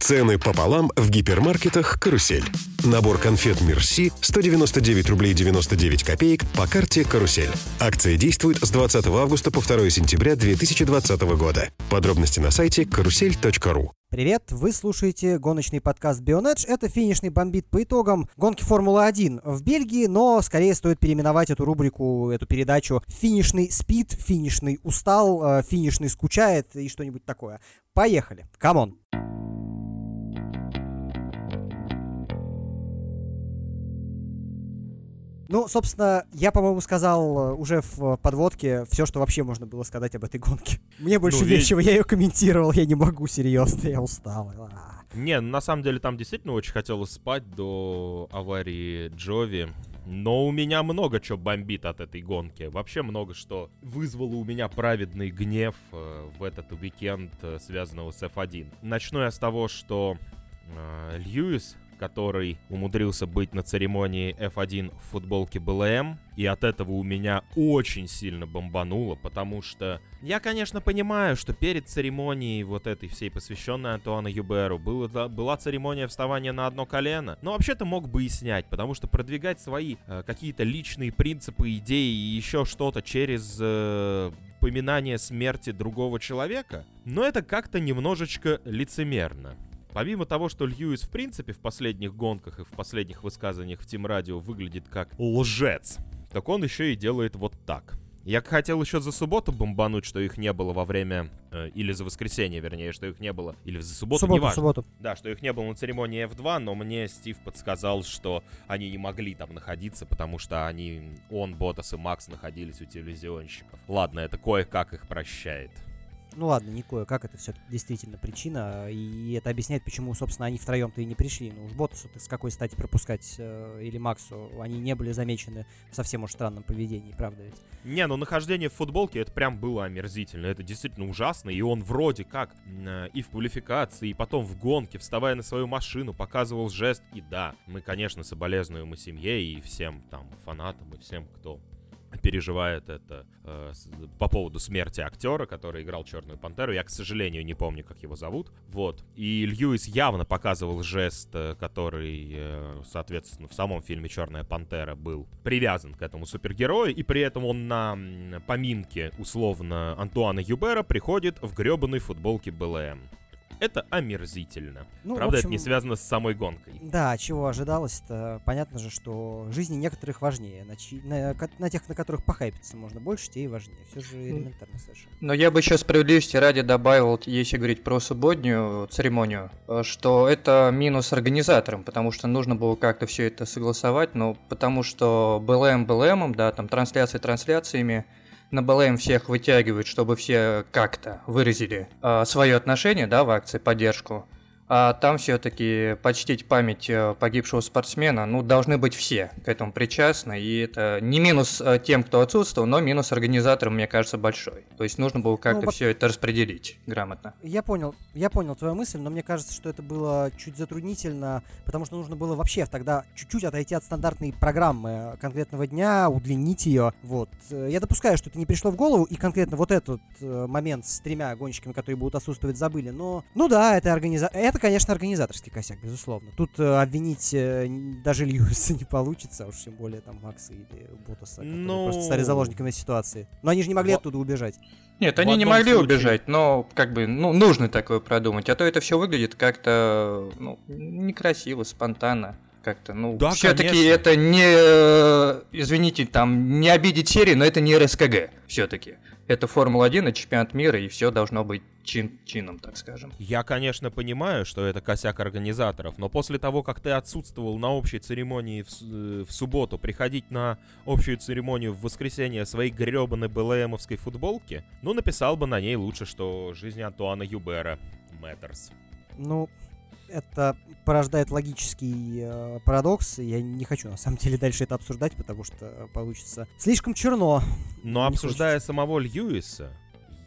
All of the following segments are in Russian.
Цены пополам в гипермаркетах «Карусель». Набор конфет «Мерси» 199 рублей 99 копеек по карте «Карусель». Акция действует с 20 августа по 2 сентября 2020 года. Подробности на сайте карусель.ру. Привет, вы слушаете гоночный подкаст Bionedge. Это финишный бомбит по итогам гонки Формулы-1 в Бельгии, но скорее стоит переименовать эту рубрику, эту передачу «Финишный спит», «Финишный устал», «Финишный скучает» и что-нибудь такое. Поехали, come on! Ну, собственно, я, по-моему, сказал э, уже в подводке все, что вообще можно было сказать об этой гонке. Мне больше Ну, нечего, я ее комментировал, я не могу, серьезно, я устал. А. Не, на самом деле там действительно очень хотелось спать до аварии Джови. Но у меня много чего бомбит от этой гонки. Вообще много что вызвало у меня праведный гнев э, в этот уикенд, э, связанного с F1. Начну я с того, что э, Льюис, который умудрился быть на церемонии F1 в футболке БЛМ, и от этого у меня очень сильно бомбануло, потому что я, конечно, понимаю, что перед церемонией вот этой всей, посвященной Антуану Юберу, было, была церемония вставания на одно колено, но вообще-то мог бы и снять, потому что продвигать свои э, какие-то личные принципы, идеи и еще что-то через э, поминание смерти другого человека, но это как-то немножечко лицемерно. Помимо того, что Льюис в принципе в последних гонках и в последних высказываниях в Тим Радио выглядит как лжец, так он еще и делает вот так. Я хотел еще за субботу бомбануть, что их не было во время... э, или за воскресенье, вернее, что их не было. Или за субботу, субботу, неважно. субботу. Да, что их не было на церемонии F2, но мне Стив подсказал, что они не могли там находиться, потому что они, он, Ботас и Макс находились у телевизионщиков. Ладно, это кое-как их прощает. Ну ладно, не кое-как, это все действительно причина, и это объясняет, почему, собственно, они втроем-то и не пришли. Ну уж Ботасу с какой стати пропускать, э, или Максу, они не были замечены в совсем уж странном поведении, правда ведь? Не, ну нахождение в футболке это прям было омерзительно. Это действительно ужасно. И он вроде как э, и в квалификации, и потом в гонке, вставая на свою машину, показывал жест. И да, мы, конечно, соболезнуем и семье, и всем там фанатам, и всем, кто переживает это э, по поводу смерти актера, который играл Черную Пантеру. Я, к сожалению, не помню, как его зовут. Вот. И Льюис явно показывал жест, э, который, э, соответственно, в самом фильме Черная Пантера был привязан к этому супергерою, и при этом он на поминке, условно, Антуана Юбера приходит в гребаной футболке БЛМ. Это омерзительно. Ну, Правда, это общем, не связано с самой гонкой. Да, чего ожидалось-то? Понятно же, что жизни некоторых важнее. На, чьи- на на тех, на которых похайпиться можно больше, те и важнее. Все же элементарно совершенно. Но я бы еще справедливости ради добавил, если говорить про субботнюю церемонию, э, что это минус организаторам, потому что нужно было как-то все это согласовать, но потому что БЛМ БЛМом, да, там трансляции трансляциями, на БЛМ всех вытягивают, чтобы все как-то выразили свое отношение, да, в акции, поддержку. А там все-таки почтить память э, погибшего спортсмена, ну, должны быть все к этому причастны. И это не минус э, тем, кто отсутствовал, но минус организаторам, мне кажется, большой. То есть нужно было как-то вот- все это распределить грамотно. Я понял, я понял твою мысль, но мне кажется, что это было чуть затруднительно, потому что нужно было вообще тогда чуть-чуть отойти от стандартной программы конкретного дня, удлинить ее. Вот. Э, Я допускаю, что это не пришло в голову, и конкретно вот этот э, момент с тремя гонщиками, которые будут отсутствовать, забыли. Но, ну да, это организа... Это, конечно, организаторский косяк, безусловно. Тут э, обвинить э, даже Льюиса не получится, а уж тем более там Макса или Ботаса, которые Ну, просто стали заложниками ситуации. Но они же не могли во- оттуда убежать. Нет, они не могли случае- убежать, но как бы, ну, нужно такое продумать. А то это все выглядит как-то, ну, некрасиво, спонтанно. Как-то, ну, Да, все-таки это не, э, извините, там, не обидеть серии, но это не РСКГ, все-таки. Это Формула-1, это чемпионат мира, и все должно быть чин чином, так скажем. Я, конечно, понимаю, что это косяк организаторов, но после того, как ты отсутствовал на общей церемонии в, э, в субботу, приходить на общую церемонию в воскресенье своей гребаной БЛМовской футболке, ну, написал бы на ней лучше, что жизнь Антуана Юбера matters. Ну, это порождает логический э, парадокс. Я не хочу, на самом деле, дальше это обсуждать, потому что получится слишком черно. Но Не обсуждая самого Льюиса,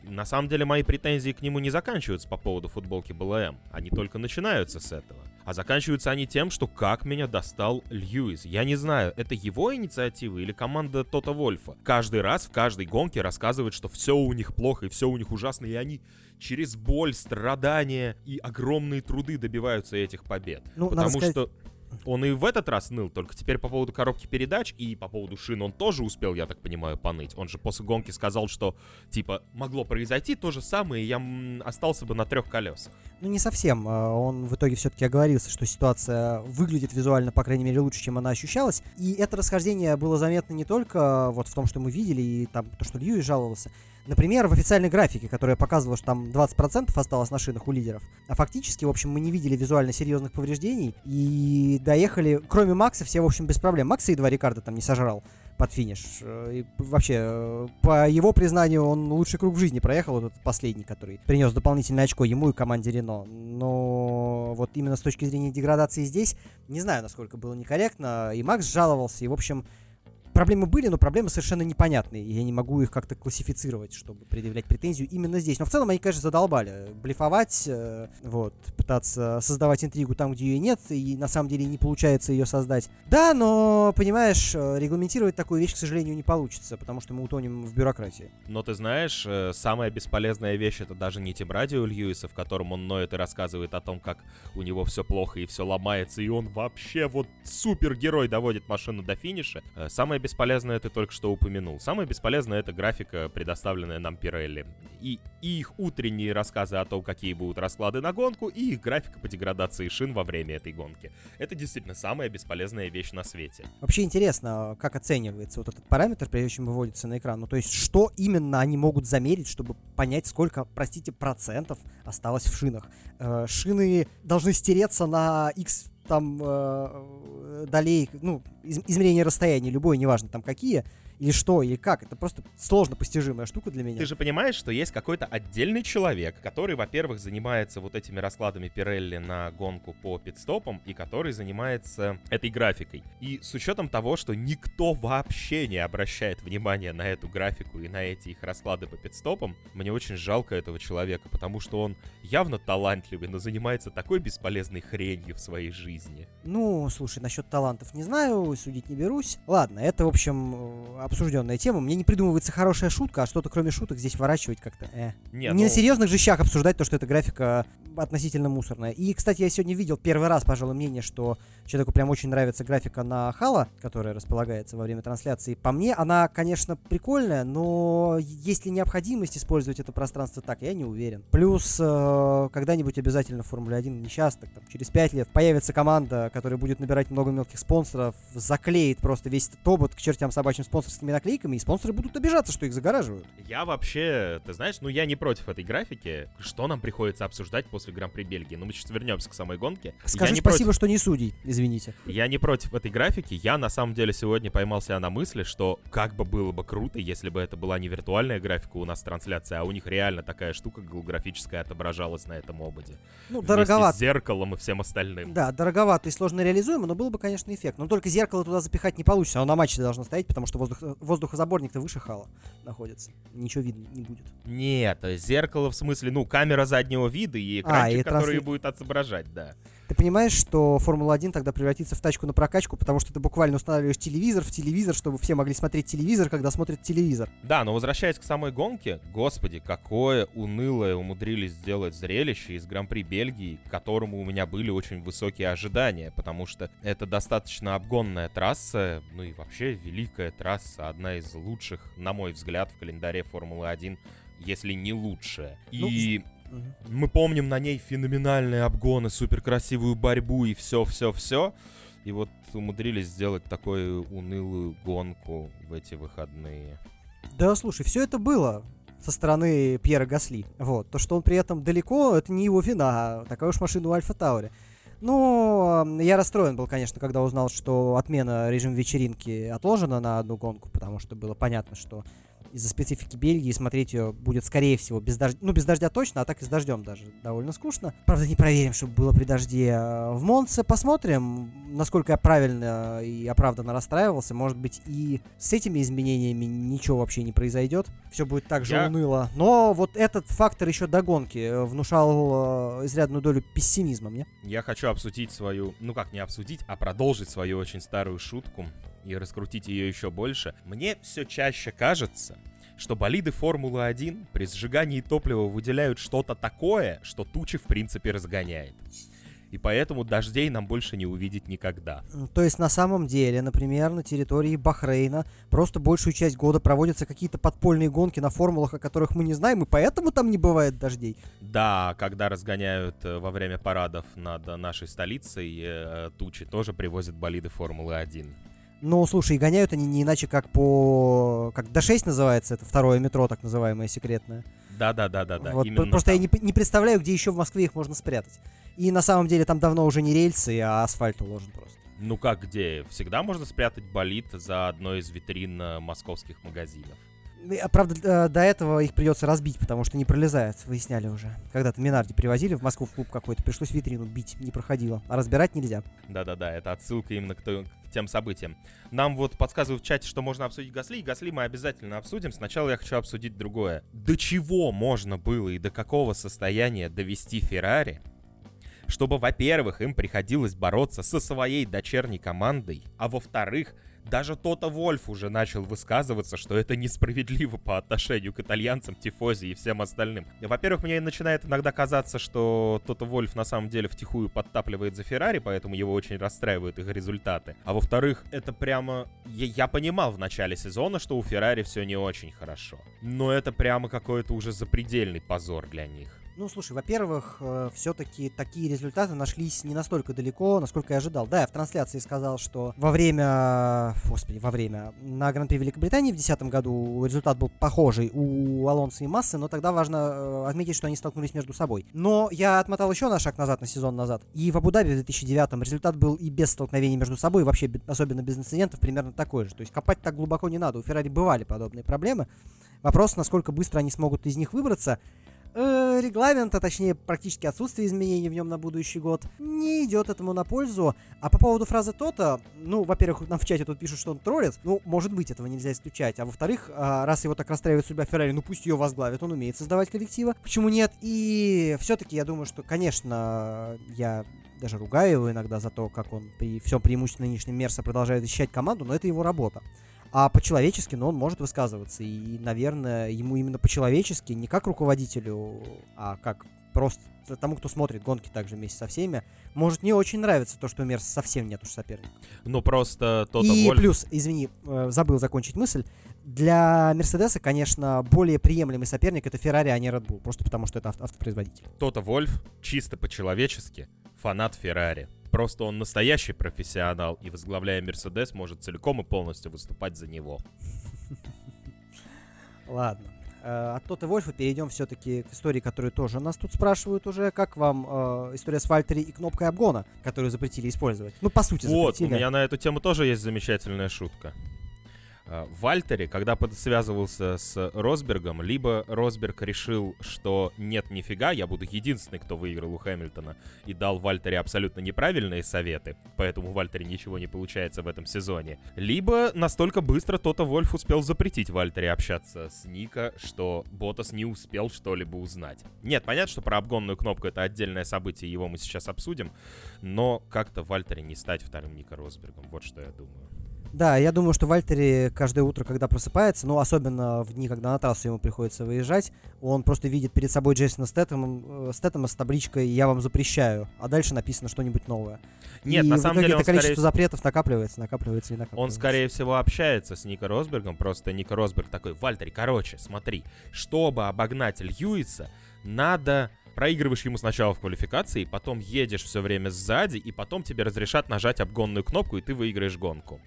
на самом деле мои претензии к нему не заканчиваются по поводу футболки БЛМ. Они только начинаются с этого. А заканчиваются они тем, что как меня достал Льюис. Я не знаю, это его инициатива или команда Тота Вольфа. Каждый раз в каждой гонке рассказывает, что все у них плохо и все у них ужасно, и они через боль, страдания и огромные труды добиваются этих побед. Ну, Потому сказать... что он и в этот раз ныл, только теперь по поводу коробки передач и по поводу шин он тоже успел, я так понимаю, поныть. Он же после гонки сказал, что, типа, могло произойти то же самое, и я остался бы на трех колесах. Ну, не совсем. А, он в итоге все-таки оговорился, что ситуация выглядит визуально, по крайней мере, лучше, чем она ощущалась. И это расхождение было заметно не только вот в том, что мы видели, и там то, что Льюис жаловался, Например, в официальной графике, которая показывала, что там 20% осталось на шинах у лидеров. А фактически, в общем, мы не видели визуально серьезных повреждений и доехали, кроме Макса, все, в общем, без проблем. Макса едва Рикардо там не сожрал под финиш. И вообще, э, по его признанию, он лучший круг в жизни проехал, вот этот последний, который принес дополнительное очко ему и команде Рено. Но вот именно с точки зрения деградации здесь, не знаю, насколько было некорректно. И Макс жаловался, и, в общем, проблемы были, но проблемы совершенно непонятные. И я не могу их как-то классифицировать, чтобы предъявлять претензию именно здесь. Но в целом они, конечно, задолбали. Блефовать, э, вот, пытаться создавать интригу там, где ее нет, и на самом деле не получается ее создать. Да, но, понимаешь, э, регламентировать такую вещь, к сожалению, не получится, потому что мы утонем в бюрократии. Но ты знаешь, э, самая бесполезная вещь это даже не тем радио Льюиса, в котором он ноет и рассказывает о том, как у него все плохо и все ломается, и он вообще вот супергерой доводит машину до финиша. Э, самое бесполезное ты только что упомянул. Самое бесполезное это графика, предоставленная нам Пирелли. И, и их утренние рассказы о том, какие будут расклады на гонку, и их графика по деградации шин во время этой гонки. Это действительно самая бесполезная вещь на свете. Вообще интересно, как оценивается вот этот параметр, прежде чем выводится на экран. Ну, то есть, что именно они могут замерить, чтобы понять, сколько, простите, процентов осталось в шинах. Э, шины должны стереться на X там э, долей, ну, из, измерение расстояния, любое, неважно там какие, или что, или как. Это просто сложно постижимая штука для меня. Ты же понимаешь, что есть какой-то отдельный человек, который, во-первых, занимается вот этими раскладами Пирелли на гонку по пидстопам, и который занимается этой графикой. И с учетом того, что никто вообще не обращает внимания на эту графику и на эти их расклады по пидстопам, мне очень жалко этого человека, потому что он явно талантливый, но занимается такой бесполезной хренью в своей жизни. Ну, слушай, насчет талантов не знаю, судить не берусь. Ладно, это, в общем, обсужденная тема. Мне не придумывается хорошая шутка, а что-то кроме шуток здесь ворачивать как-то. Э. Не, не ну... на серьезных же щах обсуждать то, что эта графика относительно мусорная. И, кстати, я сегодня видел первый раз, пожалуй, мнение, что человеку прям очень нравится графика на Хала, которая располагается во время трансляции. По мне, она, конечно, прикольная, но есть ли необходимость использовать это пространство так, я не уверен. Плюс, э, когда-нибудь обязательно в Формуле 1, не сейчас, так там, через 5 лет, появится команда, которая будет набирать много мелких спонсоров, заклеит просто весь этот тобот к чертям собачьим спонсорскими наклейками, и спонсоры будут обижаться, что их загораживают. Я вообще, ты знаешь, ну я не против этой графики. Что нам приходится обсуждать после после Гран-при Бельгии. Но мы сейчас вернемся к самой гонке. Скажи спасибо, против... что не судей, извините. Я не против этой графики. Я на самом деле сегодня поймал себя на мысли, что как бы было бы круто, если бы это была не виртуальная графика у нас трансляция, а у них реально такая штука голографическая отображалась на этом ободе. Ну, дороговато. с зеркалом и всем остальным. Да, дороговато и сложно реализуемо, но было бы, конечно, эффект. Но только зеркало туда запихать не получится. Оно на матче должно стоять, потому что воздух, воздухозаборник-то выше хала находится. Ничего видно не будет. Нет, зеркало в смысле, ну, камера заднего вида и экран экранчик, а, и который трансли... будет отображать, да. Ты понимаешь, что Формула-1 тогда превратится в тачку на прокачку, потому что ты буквально устанавливаешь телевизор в телевизор, чтобы все могли смотреть телевизор, когда смотрят телевизор. Да, но возвращаясь к самой гонке, господи, какое унылое умудрились сделать зрелище из Гран-при Бельгии, к которому у меня были очень высокие ожидания, потому что это достаточно обгонная трасса, ну и вообще великая трасса, одна из лучших, на мой взгляд, в календаре Формулы-1 если не лучшая. Ну, мы помним на ней феноменальные обгоны, суперкрасивую борьбу и все-все-все. И вот умудрились сделать такую унылую гонку в эти выходные. Да, слушай, все это было со стороны Пьера Гасли. Вот. То, что он при этом далеко, это не его вина. Такая уж машина у Альфа Таури. Ну, я расстроен был, конечно, когда узнал, что отмена режима вечеринки отложена на одну гонку, потому что было понятно, что из-за специфики Бельгии смотреть ее будет, скорее всего, без дождя. Ну, без дождя точно, а так и с дождем даже довольно скучно. Правда, не проверим, чтобы было при дожде э, в Монце. Посмотрим, насколько я правильно и оправданно расстраивался. Может быть, и с этими изменениями ничего вообще не произойдет. Все будет так же Я- уныло. Но вот этот фактор еще до гонки э, внушал э, изрядную долю пессимизма мне. Я хочу обсудить свою, ну как не обсудить, а продолжить свою очень старую шутку и раскрутить ее еще больше. Мне все чаще кажется, что болиды Формулы-1 при сжигании топлива выделяют что-то такое, что тучи в принципе разгоняет. И поэтому дождей нам больше не увидеть никогда. М, То есть на самом деле, например, на территории Бахрейна просто большую часть года проводятся какие-то подпольные гонки на формулах, о которых мы не знаем, и поэтому там не бывает дождей. Да, когда разгоняют э, во время парадов над э, нашей столицей, э, тучи тоже привозят болиды Формулы-1. Ну, слушай, и гоняют они не иначе, как по... Как Д6 называется, это второе метро, так называемое, секретное. Да-да-да-да-да, вот, просто я там. не, п- не представляю, где еще в Москве их можно спрятать. И на самом деле там давно уже не рельсы, а асфальт уложен просто. Ну как где? Всегда можно спрятать болид за одной из витрин э, московских магазинов. И, а, Правда, э, до этого их придется разбить, потому что не пролезает, выясняли уже. Когда-то Минарди привозили в Москву в клуб какой-то, пришлось витрину бить, не проходило. А разбирать нельзя. Да-да-да, это отсылка именно к, то- к тем событиям. Нам вот подсказывают в чате, что можно обсудить Гасли, и Гасли мы обязательно обсудим. Сначала я хочу обсудить другое. До чего можно было и до какого состояния довести Феррари, чтобы, во-первых, им приходилось бороться со своей дочерней командой, а во-вторых, даже Тота Вольф уже начал высказываться, что это несправедливо по отношению к итальянцам, Тифози и всем остальным. Во-первых, мне начинает иногда казаться, что Тота Вольф на самом деле втихую подтапливает за Феррари, поэтому его очень расстраивают их результаты. А во-вторых, это прямо... Я, я понимал в начале сезона, что у Феррари все не очень хорошо. Но это прямо какой-то уже запредельный позор для них. Ну, слушай, во-первых, все-таки такие результаты нашлись не настолько далеко, насколько я ожидал. Да, я в трансляции сказал, что во время, господи, во время, на Гран-при Великобритании в 2010 году результат был похожий у Алонса и Массы, но тогда важно э, отметить, что они столкнулись между собой. Но я отмотал еще на шаг назад, на сезон назад. И в Абу-Даби в 2009 результат был и без столкновений между собой, вообще, бе- особенно без инцидентов, примерно такой же. То есть копать так глубоко не надо. У Феррари бывали подобные проблемы. Вопрос, насколько быстро они смогут из них выбраться. Э, регламент, а точнее практически отсутствие изменений в нем на будущий год, не идет этому на пользу. А по поводу фразы то-то, ну, во-первых, нам в чате тут пишут, что он троллит. Ну, может быть, этого нельзя исключать. А во-вторых, а, раз его так расстраивает судьба Феррари, ну пусть ее возглавит, он умеет создавать коллективы. Почему нет? И все-таки я думаю, что, конечно, я даже ругаю его иногда за то, как он при всем преимуществе нынешнем Мерса продолжает защищать команду, но это его работа. А по-человечески, ну, он может высказываться. И, наверное, ему именно по-человечески, не как руководителю, а как просто тому, кто смотрит гонки также вместе со всеми, может не очень нравится то, что у Мерса совсем нет уж соперника. Ну просто Тота И Вольф... плюс, извини, э, забыл закончить мысль. Для Мерседеса, конечно, более приемлемый соперник это Феррари, а не Red Bull. Просто потому, что это авто- автопроизводитель. Тота Вольф чисто по-человечески фанат Феррари. Просто он настоящий профессионал, и возглавляя Мерседес, может целиком и полностью выступать за него. Ладно. Э, От Тота Вольфа перейдем все-таки к истории, которую тоже нас тут спрашивают уже. Как вам э, история с Вальтери и кнопкой обгона, которую запретили использовать? Ну, по сути, Вот, у запретили. меня на эту тему тоже есть замечательная шутка. А, В Вальтере, когда связывался с Росбергом, либо Росберг решил, что нет, нифига, я буду единственный, кто выиграл у Хэмилтона, и дал Вальтере абсолютно неправильные советы, поэтому у Вальтере ничего не получается в этом сезоне. Либо настолько быстро Тота Вольф успел запретить Вальтере общаться с Ника, что Ботас не успел что-либо узнать. Нет, понятно, что про обгонную кнопку это отдельное событие, его мы сейчас обсудим, но как-то Вальтере не стать вторым Ника Росбергом, вот что я думаю. Да, я думаю, что Вальтери каждое утро, когда просыпается, ну, особенно в дни, когда на трассу ему приходится выезжать, он просто видит перед собой Джейсона Стэттема, э, Стэттема с табличкой «Я вам запрещаю», а дальше написано что-нибудь новое. Нет, И на самом деле он это количество скорее, запретов накапливается, накапливается и накапливается. он, скорее всего, общается с Ника Росбергом, просто Ника Росберг такой, Вальтери, короче, смотри, чтобы обогнать Льюиса, надо проигрываешь ему сначала в квалификации, потом едешь все время сзади, и потом тебе разрешат нажать обгонную кнопку, и ты выиграешь гонку.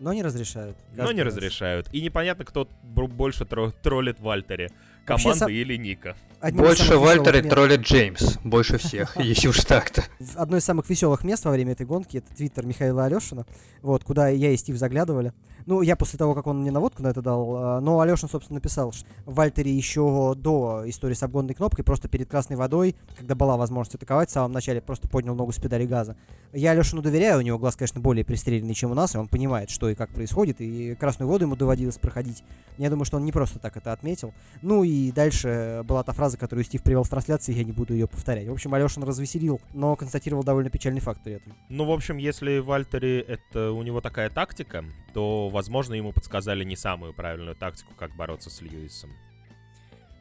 Но не разрешают. Но не раз. разрешают. И непонятно, кто больше тро- троллит Вальтери. команды со- или ника. Больше самых веселых Вальтер и мест- троллит Джеймс. Больше всех, если уж так-то. Одно из самых веселых мест во время этой гонки это твиттер Михаила Алешина, вот, куда я и Стив заглядывали. Ну, я после того, как он мне наводку на это дал, а, но Алешин, собственно, написал, что в Вальтере еще до истории с обгонной кнопкой, просто перед красной водой, когда была возможность атаковать, в самом начале просто поднял ногу с педали газа. Я Алешину доверяю, у него глаз, конечно, более пристреленный, чем у нас, и он понимает, что и как происходит, и красную воду ему доводилось проходить. Я думаю, что он не просто так это отметил. Ну и дальше была та фраза, которую Стив привел в трансляции, я не буду ее повторять. В общем, Алешин развеселил, но констатировал довольно печальный факт при этом. Ну, в общем, если Вальтери это у него такая тактика, то, возможно, ему подсказали не самую правильную тактику, как бороться с Льюисом.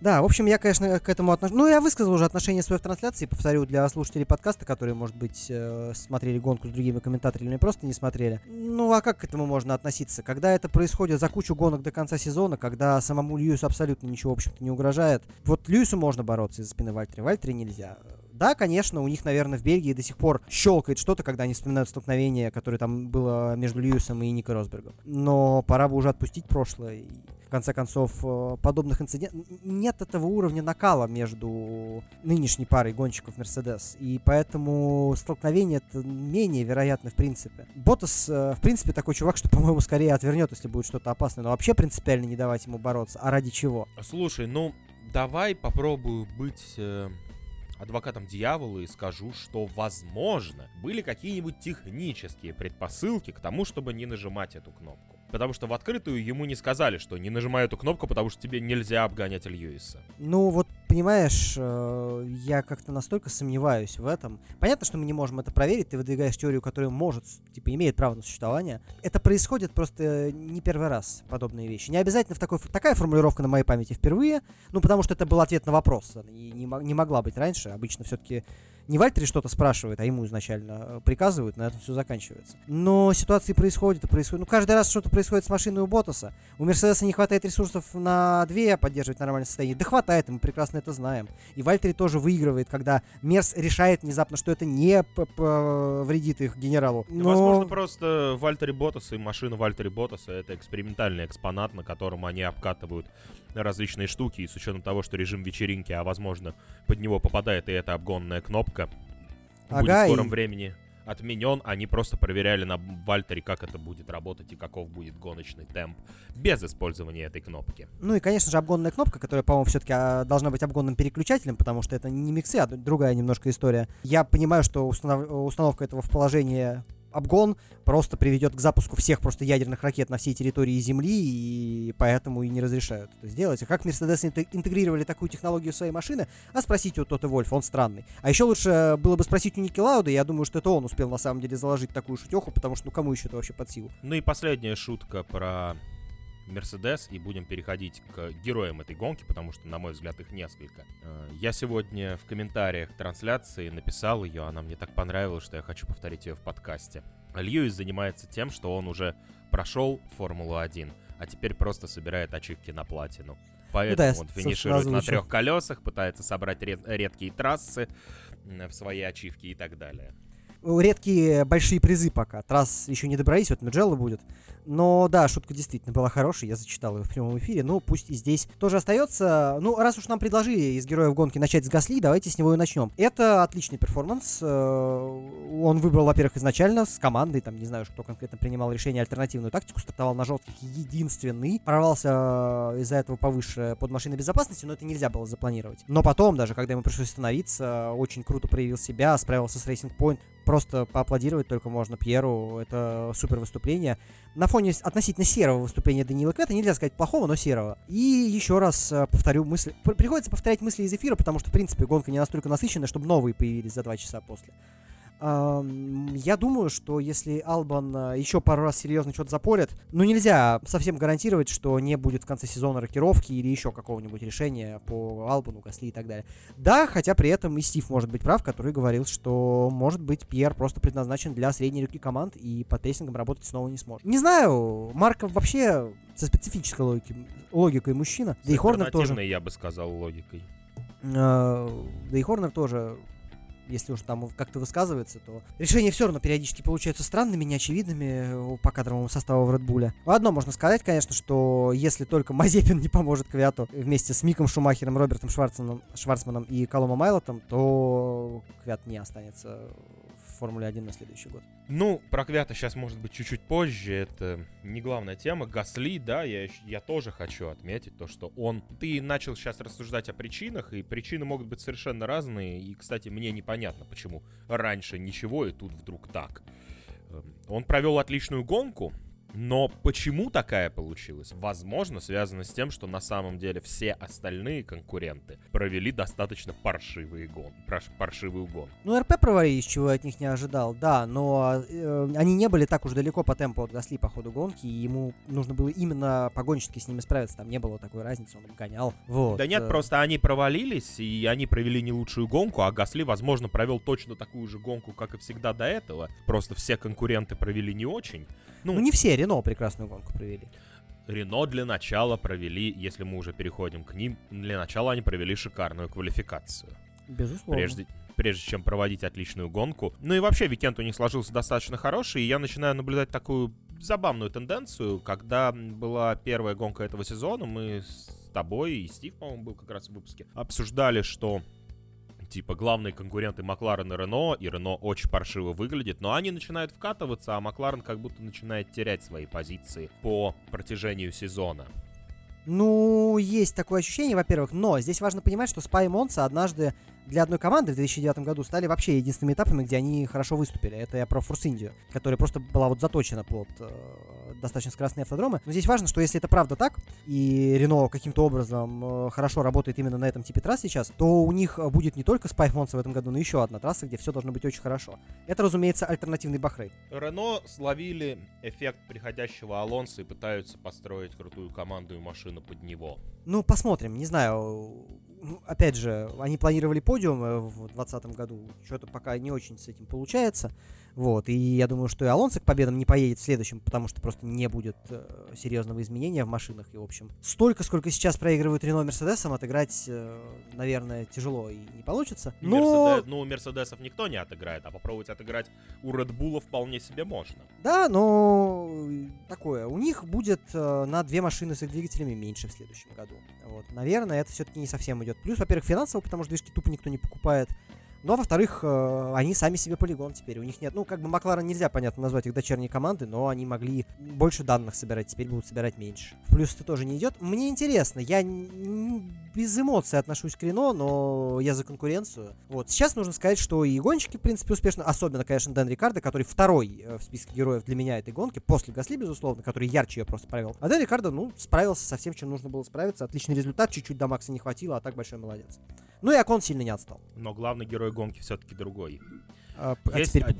Да, в общем, я, конечно, к этому отношусь. Ну, я высказал уже отношение свое в трансляции, повторю, для слушателей подкаста, которые, может быть, э, смотрели гонку с другими комментаторами или просто не смотрели. Ну, а как к этому можно относиться? Когда это происходит за кучу гонок до конца сезона, когда самому Льюису абсолютно ничего, в общем-то, не угрожает. Вот Льюису можно бороться из-за спины Вальтери, Вальтери нельзя. Да, конечно, у них, наверное, в Бельгии до сих пор щелкает что-то, когда они вспоминают столкновение, которое там было между Льюисом и Нико Росбергом. Но пора бы уже отпустить прошлое. В конце концов, э, подобных инцидентов... Нет этого уровня накала между нынешней парой гонщиков Мерседес. И поэтому столкновение это менее вероятно в принципе. Ботас, э, в принципе, такой чувак, что, по-моему, скорее отвернет, если будет что-то опасное. Но вообще принципиально не давать ему бороться. А ради чего? Слушай, ну, давай попробую быть э, адвокатом дьявола и скажу, что, возможно, были какие-нибудь технические предпосылки к тому, чтобы не нажимать эту кнопку. Потому что в открытую ему не сказали, что не нажимай эту кнопку, потому что тебе нельзя обгонять Льюиса. Ну, вот, понимаешь, э, я как-то настолько сомневаюсь в этом. Понятно, что мы не можем это проверить, ты выдвигаешь теорию, которая может, типа, имеет право на существование. Это происходит просто не первый раз, подобные вещи. Не обязательно в такой, такая формулировка на моей памяти впервые, ну, потому что это был ответ на вопрос, и не, не могла быть раньше. Обычно все-таки не Вальтери что-то спрашивает, а ему изначально э, приказывают, на этом все заканчивается. Но ситуации происходят и происходят. Ну, каждый раз что-то происходит с машиной у Ботаса. У Мерседеса не хватает ресурсов на две поддерживать нормальное состояние. Да хватает, мы прекрасно это знаем. И Вальтери тоже выигрывает, когда Мерс решает внезапно, что это не п- п- вредит их генералу. Но... Возможно, просто Вальтери Ботаса и машина Вальтери Ботаса это экспериментальный экспонат, на котором они обкатывают различные штуки, и с учетом того, что режим вечеринки, а возможно, под него попадает и эта обгонная кнопка, будет Ага, в скором и- времени отменен. Они просто проверяли на Вальтере, как это будет работать и каков будет гоночный темп без использования этой кнопки. Ну и, конечно же, обгонная кнопка, которая, по-моему, все-таки должна быть обгонным переключателем, потому что это не миксы, а другая немножко история. Я понимаю, что установ- установка этого в положение обгон просто приведет к запуску всех просто ядерных ракет на всей территории Земли, и поэтому и не разрешают это сделать. А как Мерседес интегрировали такую технологию в свои машины? А спросите у Тота Вольфа, он странный. А еще лучше было бы спросить у Ники Лауда, я думаю, что это он успел на самом деле заложить такую шутеху, потому что ну кому еще это вообще под силу? Ну и последняя шутка про Мерседес, и будем переходить к героям этой гонки, потому что, на мой взгляд, их несколько. Э, Я сегодня в комментариях трансляции написал ее, она мне так понравилась, что я хочу повторить ее в подкасте. Льюис занимается тем, что он уже прошел Формулу-1, а теперь просто собирает ачивки на платину. Поэтому да, я, он финиширует на трех колесах, пытается собрать ред- редкие трассы в свои ачивки и так далее. редкие большие призы пока. Трасс еще не добрались, вот Меджелла будет. Но да, шутка действительно была хорошая, я зачитал ее в прямом эфире. Ну, пусть и здесь тоже остается. Ну, раз уж нам предложили из героев гонки начать с Гасли, давайте с него и начнем. Это отличный перформанс. Э, Он выбрал, во-первых, изначально с командой, там, не знаю, кто конкретно принимал решение, альтернативную тактику, стартовал на жестких единственный, прорвался э, из-за этого повыше под машиной безопасности, но это нельзя было запланировать. Но потом, даже когда ему пришлось остановиться, очень круто проявил себя, справился с Racing Point, просто поаплодировать только можно Пьеру, это супер выступление. На фоне с- относительно серого выступления Даниила Квета, нельзя сказать плохого, но серого. И еще раз э, повторю мысли. Приходится повторять мысли из эфира, потому что, в принципе, гонка не настолько насыщенная, чтобы новые появились за два часа после. Я думаю, что если Албан э, еще пару раз серьезно что-то запорит, ну нельзя совсем гарантировать, что не будет в конце сезона рокировки или еще какого-нибудь решения по Албану, Гасли и так далее. Да, хотя при этом и Стив может быть прав, который говорил, что может быть Пьер просто предназначен для средней руки команд и под прессингом работать снова не сможет. Не знаю, Марков вообще со специфической логики, логикой мужчина, да и Хорнер тоже. Я бы сказал, логикой. Э, Да и Хорнер тоже если уж там как-то высказывается, то решения все равно периодически получаются странными, неочевидными э, по кадровому составу в Редбуле. Одно можно сказать, конечно, что если только Мазепин не поможет Квяту вместе с Миком Шумахером, Робертом Шварцманом, Шварцманом и Коломом Майлотом, то Квят не останется Формуле 1 на следующий год. Ну, про Квята сейчас может быть чуть-чуть позже, это не главная тема. Гасли, да, я, я тоже хочу отметить то, что он... Ты начал сейчас рассуждать о причинах, и причины могут быть совершенно разные, и, кстати, мне непонятно, почему раньше ничего, и тут вдруг так. Эм, он провел отличную гонку, но почему такая получилась? Возможно, связано с тем, что на самом деле все остальные конкуренты провели достаточно паршивый гон, паршивый гон. Ну, РП провалились, чего я от них не ожидал, да, но э, они не были так уж далеко по темпу от Гасли по ходу гонки, и ему нужно было именно погонщики с ними справиться, там не было такой разницы, он гонял. Вот. Да нет, э. просто они провалились, и они провели не лучшую гонку, а Гасли, возможно, провел точно такую же гонку, как и всегда до этого, просто все конкуренты провели не очень. Ну, ну не все, Рено прекрасную гонку провели. Рено для начала провели, если мы уже переходим к ним, для начала они провели шикарную квалификацию. Безусловно. Прежде, прежде чем проводить отличную гонку. Ну и вообще, уикенд у них сложился достаточно хороший, и я начинаю наблюдать такую забавную тенденцию, когда была первая гонка этого сезона, мы с тобой и Стив, по-моему, был как раз в выпуске, обсуждали, что типа главные конкуренты Макларен и Рено, и Рено очень паршиво выглядит, но они начинают вкатываться, а Макларен как будто начинает терять свои позиции по протяжению сезона. Ну, есть такое ощущение, во-первых, но здесь важно понимать, что Спай и однажды для одной команды в 2009 году стали вообще единственными этапами, где они хорошо выступили. Это я про Форс Индию, которая просто была вот заточена под э, достаточно скоростные автодромы. Но здесь важно, что если это правда так, и Рено каким-то образом э, хорошо работает именно на этом типе трасс сейчас, то у них будет не только Монса в этом году, но еще одна трасса, где все должно быть очень хорошо. Это, разумеется, альтернативный Бахрейн. Рено словили эффект приходящего Алонса и пытаются построить крутую команду и машину под него. Ну, посмотрим, не знаю опять же, они планировали подиум э, в 2020 году. Что-то пока не очень с этим получается. Вот, и я думаю, что и Алонсо к победам не поедет в следующем, потому что просто не будет э, серьезного изменения в машинах. И, в общем, столько, сколько сейчас проигрывают Рено Мерседесом, отыграть, э, наверное, тяжело и не получится. Но... Мерседес, ну, у Мерседесов никто не отыграет, а попробовать отыграть у Редбула вполне себе можно. Да, но такое. У них будет э, на две машины с их двигателями меньше в следующем году. Вот, наверное, это все-таки не совсем идет. Плюс, во-первых, финансово, потому что движки тупо никто не покупает. Но, во-вторых, э, они сами себе полигон теперь. У них нет, ну, как бы Макларен нельзя, понятно, назвать их дочерней команды, но они могли больше данных собирать, теперь будут собирать меньше. В плюс это тоже не идет. Мне интересно, я без эмоций отношусь к Рено, но я за конкуренцию. Вот, сейчас нужно сказать, что и гонщики, в принципе, успешно, особенно, конечно, Дэн Рикардо, который второй э, в списке героев для меня этой гонки, после Гасли, безусловно, который ярче ее просто провел. А Дэн Рикардо, ну, справился со всем, чем нужно было справиться. Отличный результат, чуть-чуть до Макса не хватило, а так большой молодец. Ну и Акон сильно не отстал. Но главный герой гонки все-таки другой. А, а Есть теперь...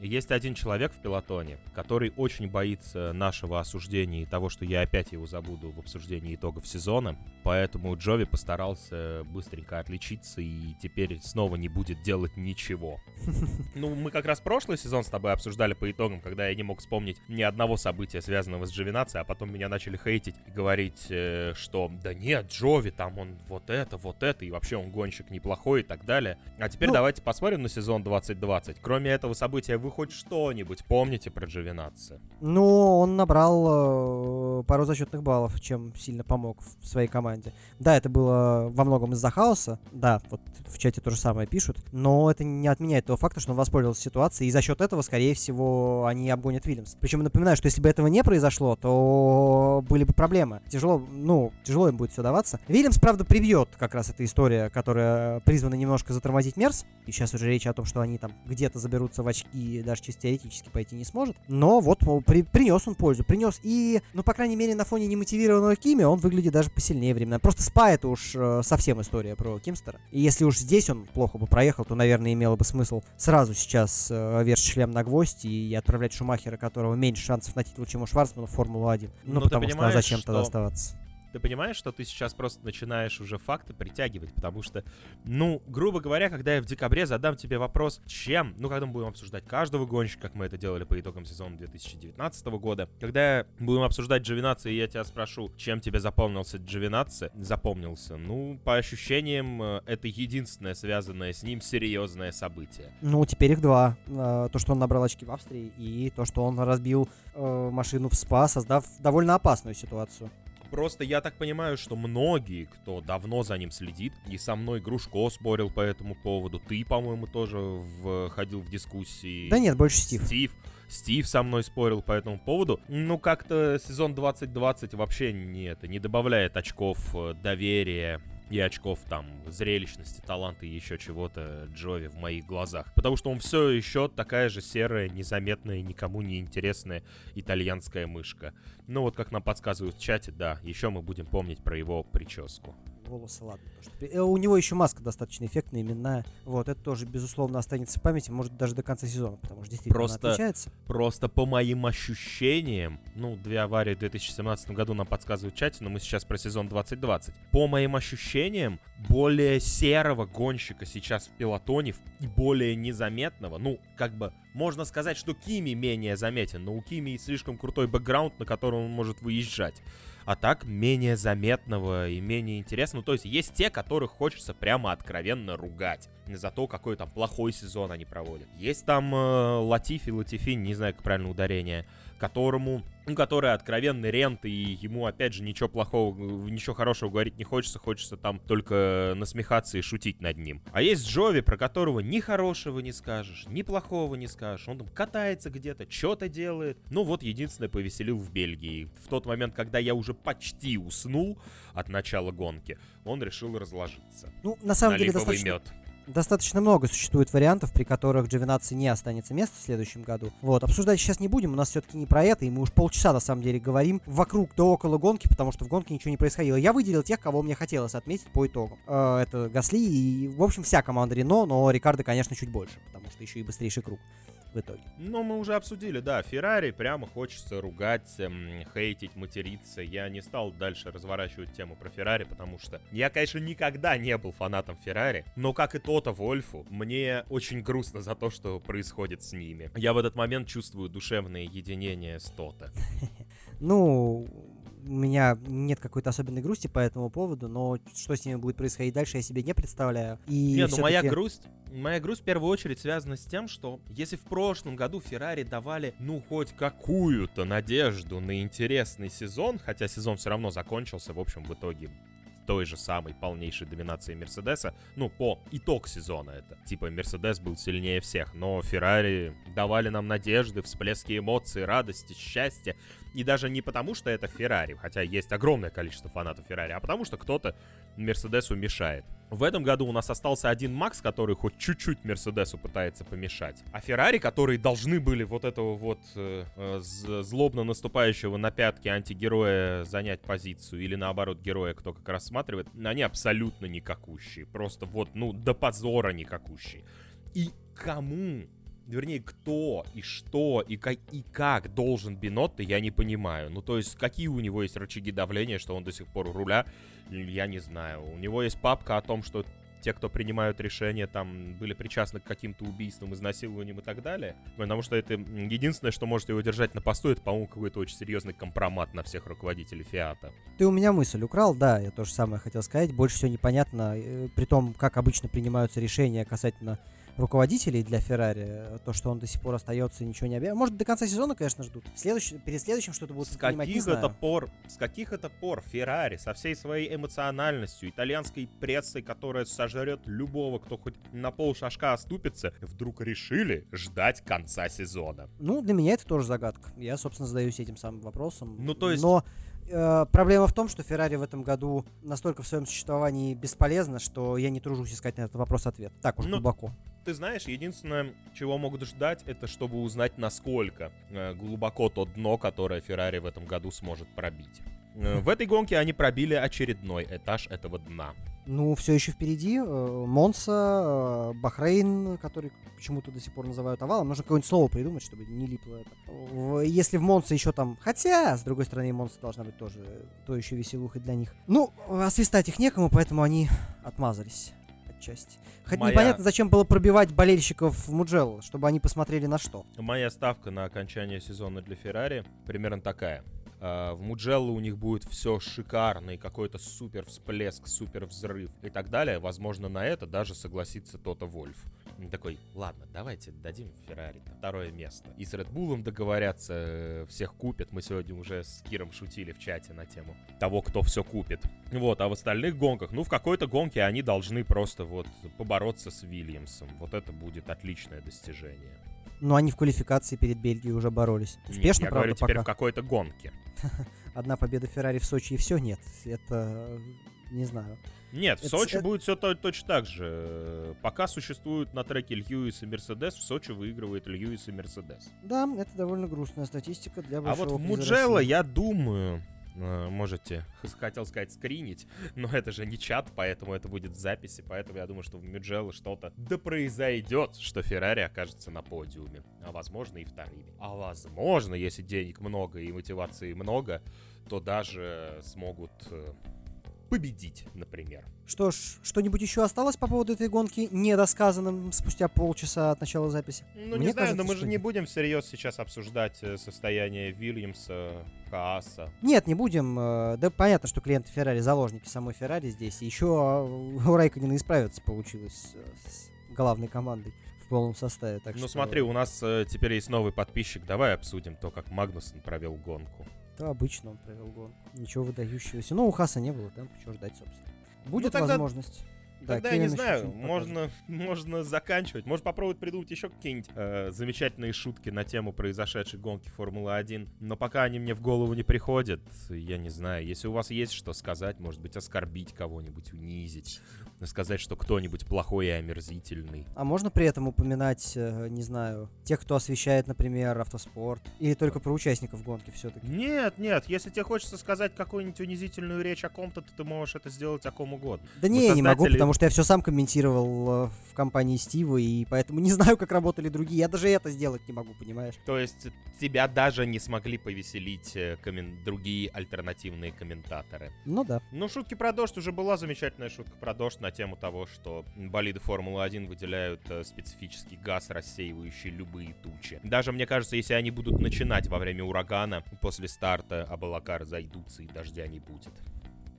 Есть один человек в пилотоне, который очень боится нашего осуждения и того, что я опять его забуду в обсуждении итогов сезона. Поэтому Джови постарался быстренько отличиться и теперь снова не будет делать ничего. Ну, мы как раз прошлый сезон с тобой обсуждали по итогам, когда я не мог вспомнить ни одного события, связанного с Джовинацией, а потом меня начали хейтить и говорить, э, что да нет, Джови, там он вот это, вот это, и вообще он гонщик неплохой и так далее. А теперь ну, давайте посмотрим на сезон 2020. Кроме этого события вы хоть что-нибудь помните про Джовинаци? Ну, он набрал э, пару зачетных баллов, чем сильно помог в своей команде. Да, это было во многом из-за хаоса, да, вот в чате то же самое пишут, но это не отменяет того факта, что он воспользовался ситуацией, и за счет этого, скорее всего, они обгонят Вильямс. Причем напоминаю, что если бы этого не произошло, то были бы проблемы. Тяжело, ну, тяжело им будет все даваться. Вильямс, правда, прибьет как раз эта история, которая призвана немножко затормозить Мерс, и сейчас уже речь о том, что они там где-то заберутся в очки даже чисто теоретически пойти не сможет. Но вот при, принес он пользу, принес. И, ну, по крайней мере, на фоне немотивированного Кими он выглядит даже посильнее временно. Просто спа это уж э, совсем история про Кимстера. И если уж здесь он плохо бы проехал, то, наверное, имело бы смысл сразу сейчас э, вешать шлем на гвоздь и отправлять Шумахера, которого меньше шансов на титул, чем у Шварцмана, в Формулу-1. Ну, ну потому что а зачем что... тогда оставаться? Ты понимаешь, что ты сейчас просто начинаешь уже факты притягивать, потому что, ну, грубо говоря, когда я в декабре задам тебе вопрос, чем, ну, когда мы будем обсуждать каждого гонщика, как мы это делали по итогам сезона 2019 года, когда будем обсуждать Джовинаци, и я тебя спрошу, чем тебе запомнился Джовинаци, запомнился, ну, по ощущениям, э, это единственное связанное с ним серьезное событие. Ну, теперь их два. Э, то, что он набрал очки в Австрии, и то, что он разбил э, машину в СПА, создав довольно опасную ситуацию. Просто я так понимаю, что многие, кто давно за ним следит, и со мной Грушко спорил по этому поводу, ты, по-моему, тоже входил в дискуссии. Да нет, больше Стив. Стив. Стив со мной спорил по этому поводу. Ну, как-то сезон 2020 вообще не это, не добавляет очков э, доверия и очков там зрелищности, таланта и еще чего-то Джови в моих глазах. Потому что он все еще такая же серая, незаметная, никому не интересная итальянская мышка. Ну вот как нам подсказывают в чате, да, еще мы будем помнить про его прическу волосы, ладно. Что... Э, у него еще маска достаточно эффектная, именная. Вот, это тоже, безусловно, останется в памяти, может, даже до конца сезона, потому что действительно просто, отличается. Просто по моим ощущениям, ну, две аварии в 2017 году нам подсказывают в чате, но мы сейчас про сезон 2020. По моим ощущениям, более серого гонщика сейчас в пилотоне и более незаметного, ну, как бы можно сказать, что Кими менее заметен, но у Кими слишком крутой бэкграунд, на котором он может выезжать а так менее заметного и менее интересного. То есть есть те, которых хочется прямо откровенно ругать за то, какой там плохой сезон они проводят. Есть там э, Латифи, Латифи, не знаю, как правильно ударение, которому, ну, который откровенный рент, и ему, опять же, ничего плохого, ничего хорошего говорить не хочется, хочется там только насмехаться и шутить над ним. А есть Джови, про которого ни хорошего не скажешь, ни плохого не скажешь, он там катается где-то, что-то делает. Ну, вот единственное повеселил в Бельгии. В тот момент, когда я уже почти уснул от начала гонки, он решил разложиться. Ну, на самом на деле, достаточно... мед достаточно много существует вариантов, при которых Джовинаци не останется места в следующем году. Вот, обсуждать сейчас не будем, у нас все-таки не про это, и мы уж полчаса на самом деле говорим вокруг да около гонки, потому что в гонке ничего не происходило. Я выделил тех, кого мне хотелось отметить по итогам. Э, это Гасли и, в общем, вся команда Рено, но Рикардо, конечно, чуть больше, потому что еще и быстрейший круг в итоге. Ну, мы уже обсудили, да, Феррари прямо хочется ругать, эм, хейтить, материться. Я не стал дальше разворачивать тему про Феррари, потому что я, конечно, никогда не был фанатом Феррари, но как и Тота Вольфу, мне очень грустно за то, что происходит с ними. Я в этот момент чувствую душевное единение с Тота. Ну, у меня нет какой-то особенной грусти по этому поводу, но что с ними будет происходить дальше, я себе не представляю. И нет, ну моя грусть, моя грусть в первую очередь связана с тем, что если в прошлом году Феррари давали, ну, хоть какую-то надежду на интересный сезон, хотя сезон все равно закончился, в общем, в итоге той же самой полнейшей доминации Мерседеса. Ну, по итог сезона это. Типа, Мерседес был сильнее всех, но Феррари давали нам надежды, всплески эмоций, радости, счастья. И даже не потому, что это Феррари, хотя есть огромное количество фанатов Феррари, а потому что кто-то Мерседесу мешает. В этом году у нас остался один Макс, который хоть чуть-чуть Мерседесу пытается помешать. А Феррари, которые должны были вот этого вот э, э, злобно наступающего на пятки антигероя занять позицию, или наоборот героя, кто как рассматривает, они абсолютно никакущие. Просто вот, ну, до позора никакущие. И кому вернее, кто и что и как, и как должен Бинотто, я не понимаю. Ну, то есть, какие у него есть рычаги давления, что он до сих пор у руля, я не знаю. У него есть папка о том, что те, кто принимают решения, там были причастны к каким-то убийствам, изнасилованиям и так далее. Потому что это единственное, что может его держать на посту, это, по-моему, какой-то очень серьезный компромат на всех руководителей Фиата. Ты у меня мысль украл, да, я тоже самое хотел сказать. Больше всего непонятно, э, при том, как обычно принимаются решения касательно руководителей для Феррари, то, что он до сих пор остается, ничего не обязан. Может, до конца сезона, конечно, ждут. Следующий, перед следующим что-то будут с каких это пор, С каких это пор Феррари со всей своей эмоциональностью, итальянской прессой, которая сожрет любого, кто хоть на пол шажка оступится, вдруг решили ждать конца сезона? Ну, для меня это тоже загадка. Я, собственно, задаюсь этим самым вопросом. Ну, то есть... Но Э, проблема в том, что Феррари в этом году настолько в своем существовании бесполезна, что я не тружусь искать на этот вопрос ответ. Так уж ну, глубоко. Ты знаешь, единственное, чего могут ждать, это чтобы узнать, насколько э, глубоко то дно, которое Феррари в этом году сможет пробить. Э, в этой гонке они пробили очередной этаж этого дна. Ну, все еще впереди. Э, Монса, Бахрейн, который почему-то до сих пор называют овалом. Нужно какое-нибудь слово придумать, чтобы не липло это. Если в Монце еще там... Хотя, с другой стороны, Монса должна быть тоже то еще веселуха для них. Ну, освистать их некому, поэтому они отмазались отчасти. Хоть Моя... непонятно, зачем было пробивать болельщиков в Муджелло, чтобы они посмотрели на что. Моя ставка на окончание сезона для Феррари примерно такая. А, в Муджелло у них будет все шикарно и какой-то супер всплеск, супер взрыв и так далее. Возможно, на это даже согласится Тота Вольф. Такой, ладно, давайте дадим Феррари второе место. И с Редбулом договорятся, э, всех купят. Мы сегодня уже с Киром шутили в чате на тему того, кто все купит. Вот, а в остальных гонках, ну, в какой-то гонке они должны просто вот побороться с Вильямсом. Вот это будет отличное достижение. Но они в квалификации перед Бельгией уже боролись. Успешно, нет, я правда, говорю, теперь в какой-то гонке. Одна победа Феррари в Сочи и все, нет. Это, не знаю. Нет, в Сочи это... будет все то, точно так же. Пока существуют на треке Льюис и Мерседес, в Сочи выигрывает Льюис и Мерседес. Да, это довольно грустная статистика для большого А вот в Муджелло, я думаю, можете, хотел сказать, скринить, но это же не чат, поэтому это будет в записи, поэтому я думаю, что в Мюджелло что-то да произойдет, что Феррари окажется на подиуме, а возможно и вторыми. А возможно, если денег много и мотивации много, то даже смогут э, победить, например. Что ж, что-нибудь еще осталось по поводу этой гонки, недосказанным спустя полчаса от начала записи? Ну, Мне не знаю, кажется, но мы же не будем всерьез сейчас обсуждать э, состояние Вильямса, Хаса. Нет, не будем. Э, да понятно, что клиенты Феррари заложники самой Феррари здесь. Еще у Райконина исправиться получилось э, с главной командой в полном составе. Так ну что... смотри, у нас теперь есть новый подписчик. Давай обсудим то, как Магнусон провел гонку. Да, обычно он провел гонку. Ничего выдающегося. Но у Хаса не было, там чего ждать, собственно. Будет ну, тогда... возможность. Да, Тогда я не знаю, можно, можно заканчивать. Может попробовать придумать еще какие-нибудь э, замечательные шутки на тему произошедшей гонки Формулы-1. Но пока они мне в голову не приходят, я не знаю. Если у вас есть что сказать, может быть, оскорбить кого-нибудь, унизить, сказать, что кто-нибудь плохой и омерзительный. А можно при этом упоминать, э, не знаю, тех, кто освещает, например, автоспорт? Или только про участников гонки все-таки? Нет, нет, если тебе хочется сказать какую-нибудь унизительную речь о ком-то, то ты можешь это сделать о ком угодно. Да не, создатели... не могу, потому что я все сам комментировал э, в компании Стива, и поэтому не знаю, как работали другие. Я даже это сделать не могу, понимаешь? То есть тебя даже не смогли повеселить э, коммен... другие альтернативные комментаторы? Ну да. Ну, шутки про дождь уже была замечательная шутка про дождь на тему того, что болиды Формулы-1 выделяют э, специфический газ, рассеивающий любые тучи. Даже, мне кажется, если они будут начинать во время урагана, после старта облака разойдутся и дождя не будет.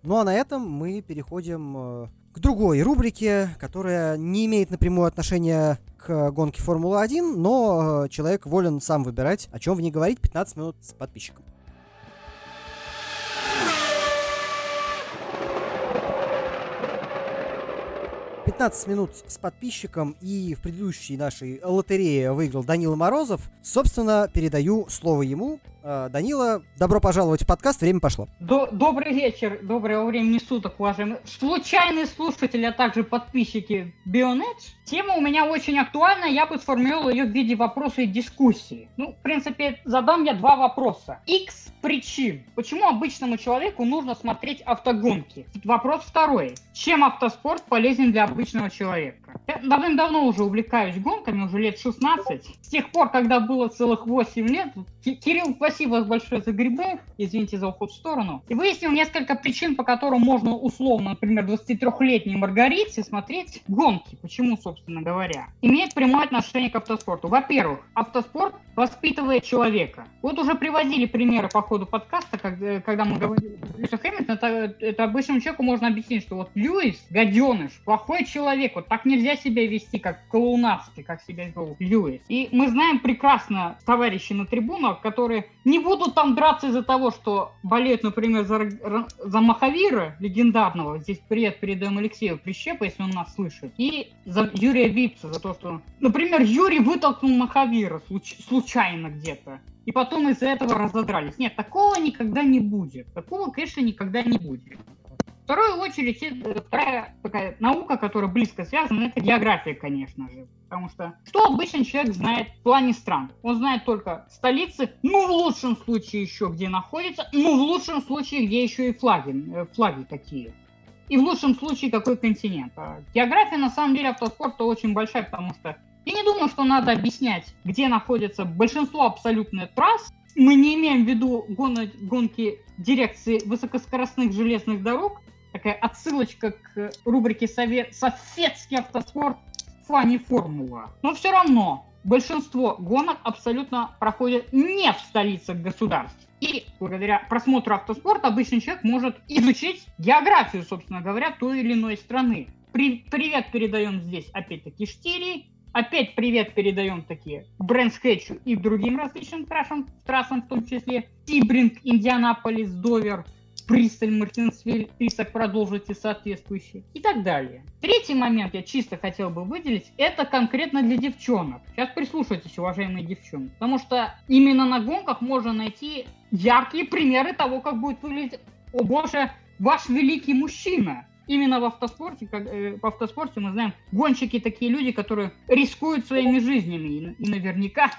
Ну а на этом мы переходим к другой рубрике, которая не имеет напрямую отношения к гонке Формулы-1, но э, человек волен сам выбирать, о чем в ней говорить 15 минут с подписчиком. 15 минут с подписчиком и в предыдущей нашей лотерее выиграл Данила Морозов. Собственно, передаю слово ему. А, Данила, добро пожаловать в подкаст, время пошло. Добрый вечер, доброго времени суток, уважаемые случайные слушатели, а также подписчики Bionet. Тема у меня очень актуальна, я бы сформулировал ее в виде вопроса и дискуссии. Ну, в принципе, задам я два вопроса. X причин. Почему обычному человеку нужно смотреть автогонки? Вопрос второй. Чем автоспорт полезен для обычного человека? Давным-давно уже увлекаюсь гонками, уже лет 16. С тех пор, когда было целых 8 лет, Кирилл, спасибо большое за грибы, извините за уход в сторону. И выяснил несколько причин, по которым можно условно, например, 23-летней Маргарите смотреть гонки. Почему, собственно говоря? Имеет прямое отношение к автоспорту. Во-первых, автоспорт воспитывает человека. Вот уже приводили примеры по ходу подкаста, когда, когда мы говорили про Льюиса это, это обычному человеку можно объяснить, что вот Льюис, гаденыш, плохой человек, вот так нельзя себя вести, как клоунавски, как себя вел Льюис. И мы знаем прекрасно товарищи на трибунах, которые не будут там драться из-за того, что болеют, например, за, за Махавира, легендарного, здесь привет передаем Алексею Прищепа, если он нас слышит, и за Юрия Випца, за то, что, например, Юрий вытолкнул Махавира случ, случайно где-то. И потом из-за этого разодрались. Нет, такого никогда не будет. Такого, конечно, никогда не будет. Вторую очередь, э, вторая такая наука, которая близко связана, это география, конечно же. Потому что что обычный человек знает в плане стран? Он знает только столицы, ну в лучшем случае еще где находится, ну в лучшем случае где еще и флаги, э, флаги такие. и в лучшем случае какой континент. А география на самом деле автоспорта очень большая, потому что я не думаю, что надо объяснять, где находится большинство абсолютных трасс. Мы не имеем в виду гон- гонки дирекции высокоскоростных железных дорог. Такая отсылочка к рубрике Совет... «Советский автоспорт» Фани Формула. Но все равно большинство гонок абсолютно проходят не в столицах государств. И благодаря просмотру автоспорта обычный человек может изучить географию, собственно говоря, той или иной страны. При, привет передаем здесь, опять-таки, Штири. Опять привет передаем такие Брэнскетчу и другим различным трассам, трассам, в том числе Тибринг, Индианаполис, Довер, Бристоль, Мартинсвиль, список продолжите соответствующий и так далее. Третий момент я чисто хотел бы выделить, это конкретно для девчонок. Сейчас прислушайтесь, уважаемые девчонки, потому что именно на гонках можно найти яркие примеры того, как будет выглядеть, о боже, ваш великий мужчина. Именно в автоспорте, как, э, в автоспорте мы знаем, гонщики такие люди, которые рискуют своими жизнями. И, и наверняка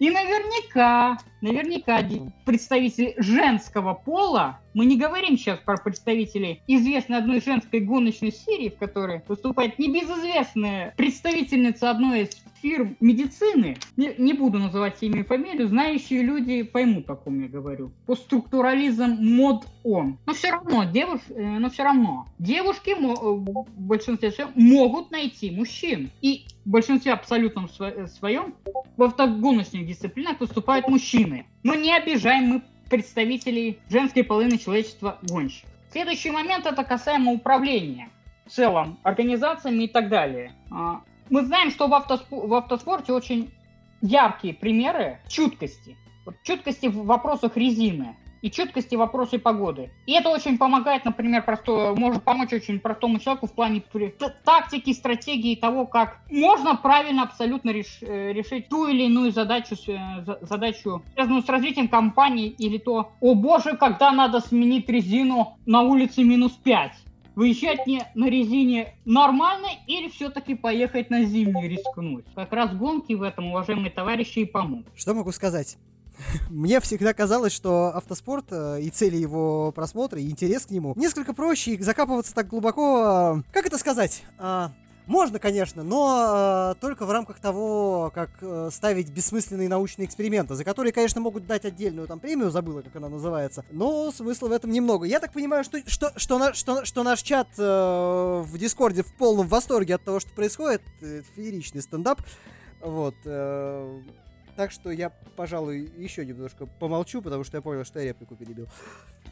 и наверняка, наверняка представители женского пола, мы не говорим сейчас про представителей известной одной женской гоночной серии, в которой выступает небезызвестная представительница одной из фирм медицины, не, не буду называть имя и фамилию, знающие люди поймут, о ком я говорю. По структурализм мод он. Но все равно, девуш, э, но все равно, девушки э, в большинстве могут найти мужчин. И в большинстве абсолютном своем в автогоночных дисциплинах выступают мужчины. Но не обижаем мы представителей женской половины человечества гонщиков. Следующий момент это касаемо управления в целом организациями и так далее. А, мы знаем, что в, автоспо- в автоспорте очень яркие примеры чуткости. Чуткости в вопросах резины и чуткости в вопросе погоды. И это очень помогает, например, просто, может помочь очень простому человеку в плане тактики, стратегии того, как можно правильно абсолютно реш, э, решить ту или иную задачу, э, задачу, связанную с развитием компании, или то, о боже, когда надо сменить резину на улице минус 5 выезжать не на резине нормально или все-таки поехать на зимнюю рискнуть. Как раз гонки в этом, уважаемые товарищи, и помогут. Что могу сказать? Мне всегда казалось, что автоспорт э, и цели его просмотра, и интерес к нему несколько проще, и закапываться так глубоко... Э, как это сказать? А, можно, конечно, но э, только в рамках того, как э, ставить бессмысленные научные эксперименты, за которые, конечно, могут дать отдельную там премию, забыла, как она называется, но смысла в этом немного. Я так понимаю, что, что, что, на, что, что наш чат э, в Дискорде в полном восторге от того, что происходит. Это фееричный стендап. Вот. Э, так что я, пожалуй, еще немножко помолчу, потому что я понял, что я реплику перебил.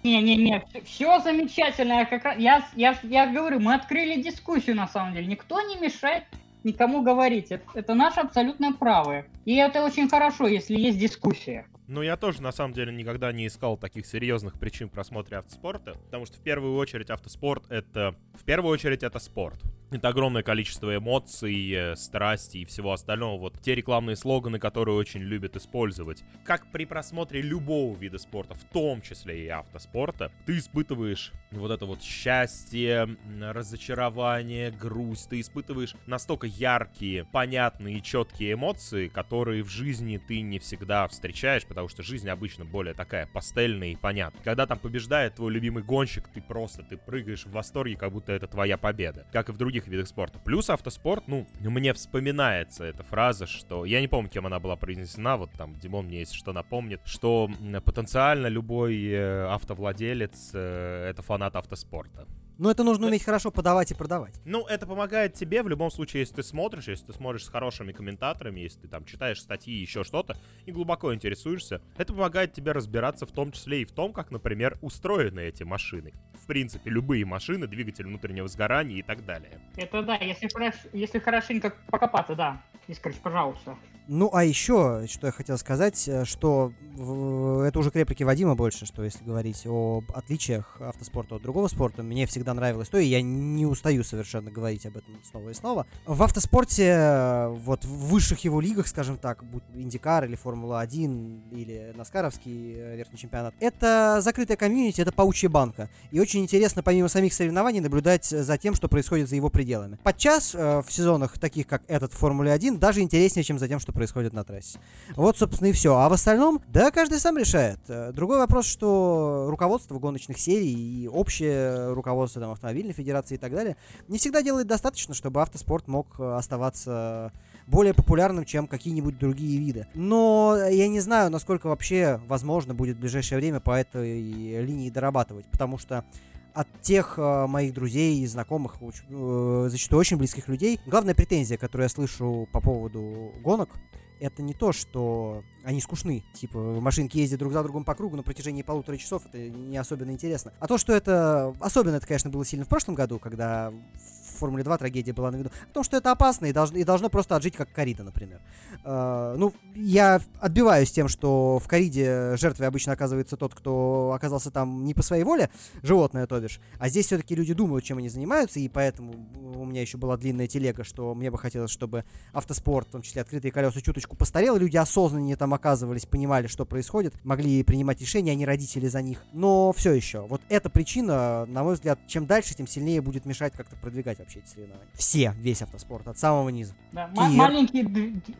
Не-не-не, все замечательно. Я, как раз, я, я, я говорю, мы открыли дискуссию на самом деле. Никто не мешает никому говорить. Это, это наше абсолютное право. И это очень хорошо, если есть дискуссия. Ну, я тоже, на самом деле, никогда не искал таких серьезных причин просмотра автоспорта, потому что в первую очередь автоспорт — это... В первую очередь это спорт. Это огромное количество эмоций, э, страсти и всего остального. Вот те рекламные слоганы, которые очень любят использовать. Как при просмотре любого вида спорта, в том числе и автоспорта, ты испытываешь вот это вот счастье, разочарование, грусть. Ты испытываешь настолько яркие, понятные и четкие эмоции, которые в жизни ты не всегда встречаешь, потому что жизнь обычно более такая пастельная и понятная. Когда там побеждает твой любимый гонщик, ты просто, ты прыгаешь в восторге, как будто это твоя победа. Как и в других видах спорта. Плюс автоспорт, ну, мне вспоминается эта фраза, что... Я не помню, кем она была произнесена, вот там Димон мне, если что, напомнит, что потенциально любой э, автовладелец э, — это фанат автоспорта. Но это нужно уметь хорошо подавать и продавать. Ну, это помогает тебе в любом случае, если ты смотришь, если ты смотришь с хорошими комментаторами, если ты там читаешь статьи, еще что-то, и глубоко интересуешься, это помогает тебе разбираться в том числе и в том, как, например, устроены эти машины. В принципе, любые машины, двигатель внутреннего сгорания и так далее. Это да, если, если хорошенько покопаться, да. Искрыч, пожалуйста. Ну, а еще, что я хотел сказать, э, что это уже к реплике Вадима больше, что если говорить об отличиях автоспорта от другого спорта, мне всегда нравилось то, и я не устаю совершенно говорить об этом снова и снова. В автоспорте, вот в высших его лигах, скажем так, будь Индикар или Формула-1 или Наскаровский э, верхний чемпионат, это закрытая комьюнити, это паучья банка. И очень интересно, помимо самих соревнований, наблюдать за тем, что происходит за его пределами. Подчас э, в сезонах, таких как этот в Формуле-1, даже интереснее, чем за тем, что что происходит на трассе. Вот, собственно, и все. А в остальном, да, каждый сам решает. Э, другой вопрос, что руководство гоночных серий и общее руководство там, автомобильной федерации и так далее не всегда делает достаточно, чтобы автоспорт мог э, оставаться более популярным, чем какие-нибудь другие виды. Но я не знаю, насколько вообще возможно будет в ближайшее время по этой линии дорабатывать, потому что от тех э, моих друзей и знакомых, э, зачастую очень близких людей, главная претензия, которую я слышу по поводу гонок, это не то, что они скучны. Типа, машинки ездят друг за другом по кругу на протяжении полутора часов, это не особенно интересно. А то, что это... Особенно это, конечно, было сильно в прошлом году, когда Формуле 2 трагедия была на виду. О том, что это опасно и должно, и должно просто отжить, как Карида, например. Uh, ну, я отбиваюсь тем, что в Кариде жертвой обычно оказывается тот, кто оказался там не по своей воле, животное, то бишь. А здесь все-таки люди думают, чем они занимаются, и поэтому у меня еще была длинная телега, что мне бы хотелось, чтобы автоспорт, в том числе открытые колеса, чуточку постарел, люди осознаннее там оказывались, понимали, что происходит, могли принимать решения, а не родители за них. Но все еще, вот эта причина, на мой взгляд, чем дальше, тем сильнее будет мешать как-то продвигать вообще эти соревнования. Все, весь автоспорт, от самого низа. Да, маленькие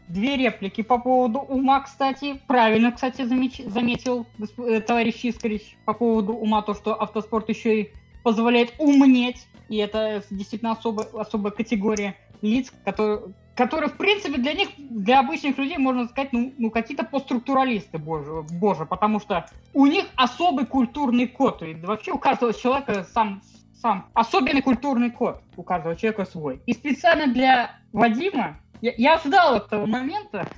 две реплики по поводу ума, кстати. Правильно, кстати, замеч- заметил э, товарищ Искорич по поводу ума, то, что автоспорт еще и позволяет умнеть. И это действительно особая, особая категория лиц, которые, которые, в принципе, для них, для обычных людей, можно сказать, ну, ну какие-то постструктуралисты, боже, боже, потому что у них особый культурный код. И вообще у каждого человека сам, сам особенный культурный код, у каждого человека свой. И специально для Вадима, я, я ждал этого момента,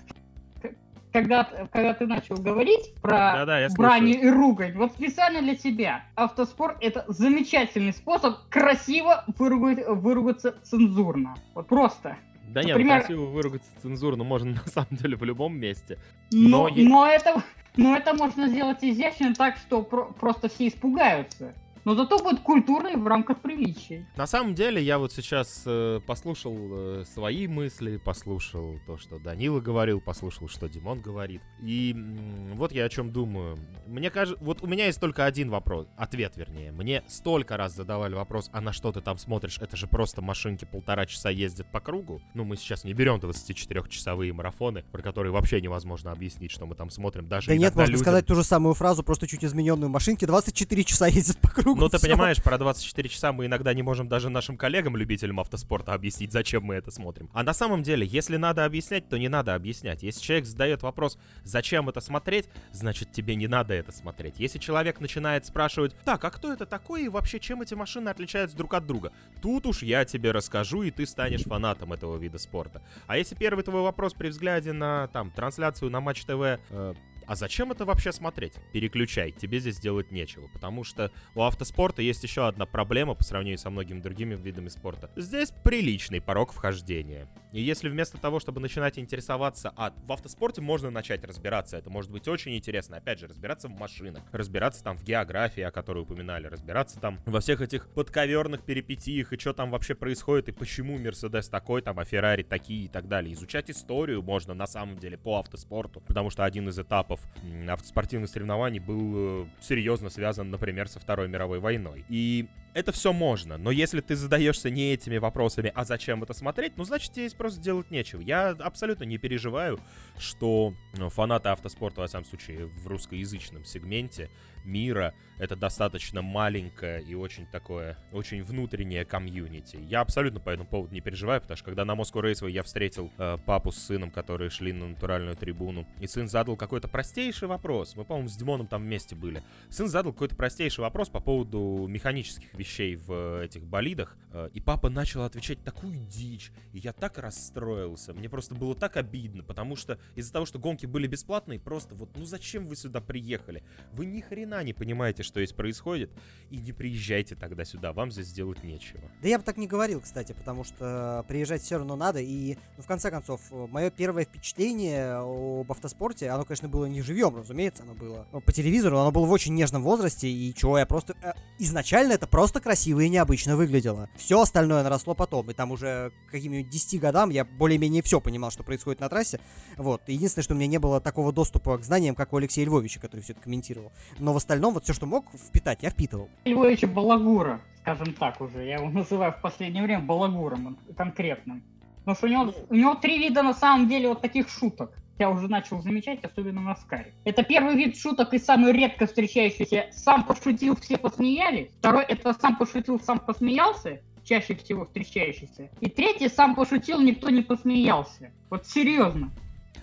когда, когда ты начал говорить про да, да, брань и ругань, вот специально для тебя. Автоспорт это замечательный способ красиво выругать, выругаться цензурно. Вот просто. Да нет, Например... красиво выругаться цензурно можно на самом деле в любом месте. Но, но, но, это, но это можно сделать изящно так, что про- просто все испугаются но зато будет культурный в рамках приличий. На самом деле, я вот сейчас э, послушал э, свои мысли, послушал то, что Данила говорил, послушал, что Димон говорит. И м, вот я о чем думаю. Мне кажется, вот у меня есть только один вопрос, ответ вернее. Мне столько раз задавали вопрос, а на что ты там смотришь? Это же просто машинки полтора часа ездят по кругу. Ну, мы сейчас не берем 24-часовые марафоны, про которые вообще невозможно объяснить, что мы там смотрим. Даже да нет, можно людям... сказать ту же самую фразу, просто чуть измененную. Машинки 24 часа ездят по кругу. Ну, ты понимаешь, про 24 часа мы иногда не можем даже нашим коллегам, любителям автоспорта, объяснить, зачем мы это смотрим. А на самом деле, если надо объяснять, то не надо объяснять. Если человек задает вопрос, зачем это смотреть, значит, тебе не надо это смотреть. Если человек начинает спрашивать, так, а кто это такой и вообще чем эти машины отличаются друг от друга, тут уж я тебе расскажу, и ты станешь фанатом этого вида спорта. А если первый твой вопрос при взгляде на, там, трансляцию на Матч ТВ, э, а зачем это вообще смотреть? Переключай, тебе здесь делать нечего, потому что у автоспорта есть еще одна проблема по сравнению со многими другими видами спорта. Здесь приличный порог вхождения. И если вместо того, чтобы начинать интересоваться, а в автоспорте можно начать разбираться, это может быть очень интересно, опять же, разбираться в машинах, разбираться там в географии, о которой упоминали, разбираться там во всех этих подковерных перипетиях и что там вообще происходит, и почему Мерседес такой, там, а Феррари такие и так далее. Изучать историю можно на самом деле по автоспорту, потому что один из этапов этапов автоспортивных соревнований был э, серьезно связан, например, со Второй мировой войной. И это все можно, но если ты задаешься не этими вопросами, а зачем это смотреть, ну, значит, здесь просто делать нечего. Я абсолютно не переживаю, что ну, фанаты автоспорта, во всяком случае, в русскоязычном сегменте мира, это достаточно маленькое и очень такое, очень внутреннее комьюнити. Я абсолютно по этому поводу не переживаю, потому что когда на Moscow Raceway я встретил э, папу с сыном, которые шли на натуральную трибуну, и сын задал какой-то простейший вопрос, мы, по-моему, с Димоном там вместе были, сын задал какой-то простейший вопрос по поводу механических вещей в этих болидах, э, и папа начал отвечать такую дичь, и я так расстроился, мне просто было так обидно, потому что из-за того, что гонки были бесплатные, просто вот, ну зачем вы сюда приехали? Вы ни хрена не понимаете, что здесь происходит, и не приезжайте тогда сюда, вам здесь делать нечего. Да я бы так не говорил, кстати, потому что приезжать все равно надо, и, ну, в конце концов, мое первое впечатление об автоспорте, оно, конечно, было не живьем, разумеется, оно было по телевизору, оно было в очень нежном возрасте, и чего я просто... Э, изначально это просто красиво и необычно выглядело. Все остальное наросло потом, и там уже к каким-нибудь 10 годам я более-менее все понимал, что происходит на трассе. Вот. Единственное, что у меня не было такого доступа к знаниям, как у Алексея Львовича, который все это комментировал. Но в остальном вот все, что мог впитать, я впитывал. Львовича Балагура, скажем так уже. Я его называю в последнее время Балагуром конкретным. Потому что у него, у него три вида на самом деле вот таких шуток. Я уже начал замечать, особенно на Скаре. Это первый вид шуток и самый редко встречающийся. Сам пошутил, все посмеялись. Второй, это сам пошутил, сам посмеялся чаще всего встречающийся. И третий, сам пошутил, никто не посмеялся. Вот серьезно.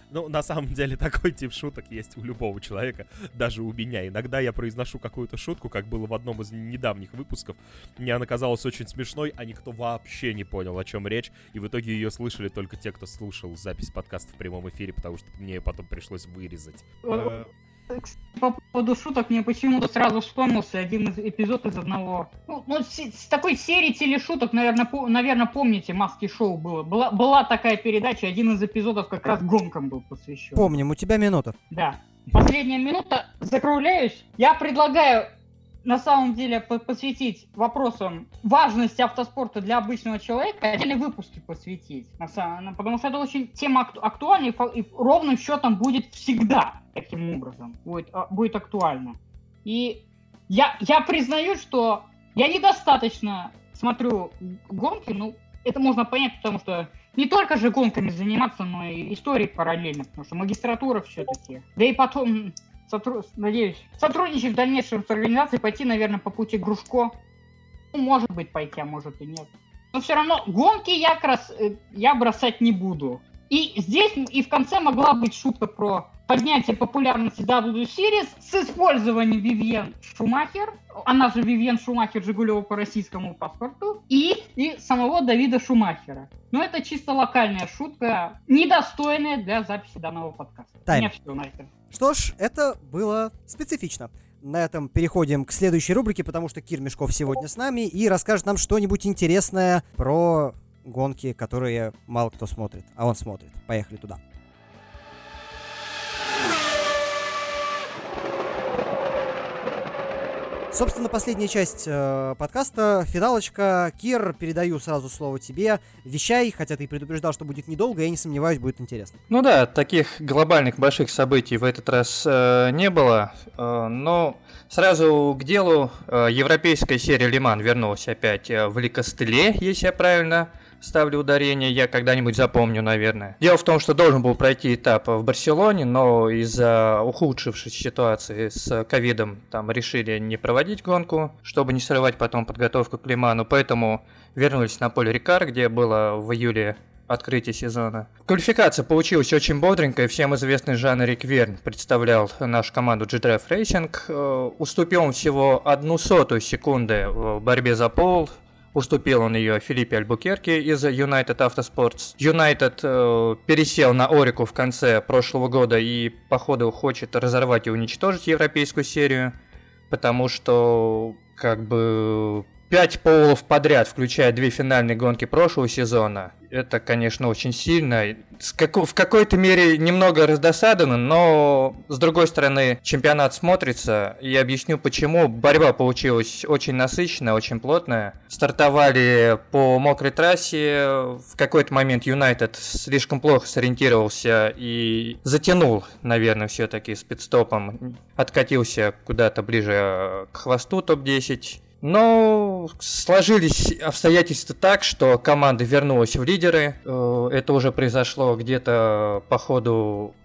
Ну, на самом деле, такой тип шуток есть у любого человека, даже у меня. Иногда я произношу какую-то шутку, как было в одном из недавних выпусков. Мне она казалась очень смешной, а никто вообще не понял, о чем речь. И в итоге ее слышали только те, кто слушал запись подкаста в прямом эфире, потому что мне ее потом пришлось вырезать. По поводу шуток мне почему-то сразу вспомнился один из эпизод из одного... Ну, ну с, с такой серии телешуток, наверное, по, наверное, помните, Маски Шоу было. Была, была такая передача, один из эпизодов как раз гонкам был посвящен. Помним, у тебя минута. Да. Последняя минута, закругляюсь. Я предлагаю на самом деле посвятить вопросам важности автоспорта для обычного человека, отдельные выпуски посвятить. На самом, потому что это очень тема акту, актуальна и, и ровным счетом будет всегда таким образом. Будет, а, будет актуально. И я, я признаю, что я недостаточно смотрю гонки, ну, это можно понять, потому что не только же гонками заниматься, но и историей параллельно, потому что магистратура все-таки. Да и потом сотру... надеюсь, сотрудничать в дальнейшем с организацией, пойти, наверное, по пути Грушко. Ну, может быть, пойти, а может и нет. Но все равно гонки я как раз э, я бросать не буду. И здесь и в конце могла быть шутка про поднятие популярности W Series с использованием Вивьен Шумахер, она же Вивьен Шумахер Жигулева по российскому паспорту, и, и самого Давида Шумахера. Но это чисто локальная шутка, недостойная для записи данного подкаста. Тайм. У меня все на этом. Что ж, это было специфично. На этом переходим к следующей рубрике, потому что Кир Мешков сегодня с нами и расскажет нам что-нибудь интересное про гонки, которые мало кто смотрит, а он смотрит. Поехали туда. Собственно, последняя часть э, подкаста, финалочка. Кир, передаю сразу слово тебе. Вещай, хотя ты предупреждал, что будет недолго, я не сомневаюсь, будет интересно. Ну да, таких глобальных больших событий в этот раз э, не было, э, но сразу к делу. Э, европейская серия Лиман вернулась опять э, в Ликостеле, если я правильно ставлю ударение, я когда-нибудь запомню, наверное. Дело в том, что должен был пройти этап в Барселоне, но из-за ухудшившейся ситуации с ковидом там решили не проводить гонку, чтобы не срывать потом подготовку к Лиману, поэтому вернулись на поле Рикар, где было в июле открытие сезона. Квалификация получилась очень бодренькая. Всем известный Жан Рик Верн представлял нашу команду G-Drive Racing. Э, уступил он всего одну сотую секунды в борьбе за пол. Уступил он ее Филиппе Альбукерке из United Autosports. United э, пересел на Орику в конце прошлого года и, походу, хочет разорвать и уничтожить европейскую серию, потому что, как бы, пять полов подряд, включая две финальные гонки прошлого сезона, это, конечно, очень сильно. В какой-то мере немного раздосадовано, но, с другой стороны, чемпионат смотрится. И объясню почему. Борьба получилась очень насыщенная, очень плотная. Стартовали по мокрой трассе. В какой-то момент Юнайтед слишком плохо сориентировался и затянул, наверное, все-таки с пидстопом. Откатился куда-то ближе к хвосту топ-10 но сложились обстоятельства так, что команда вернулась в лидеры. Э, это уже произошло где-то по ходу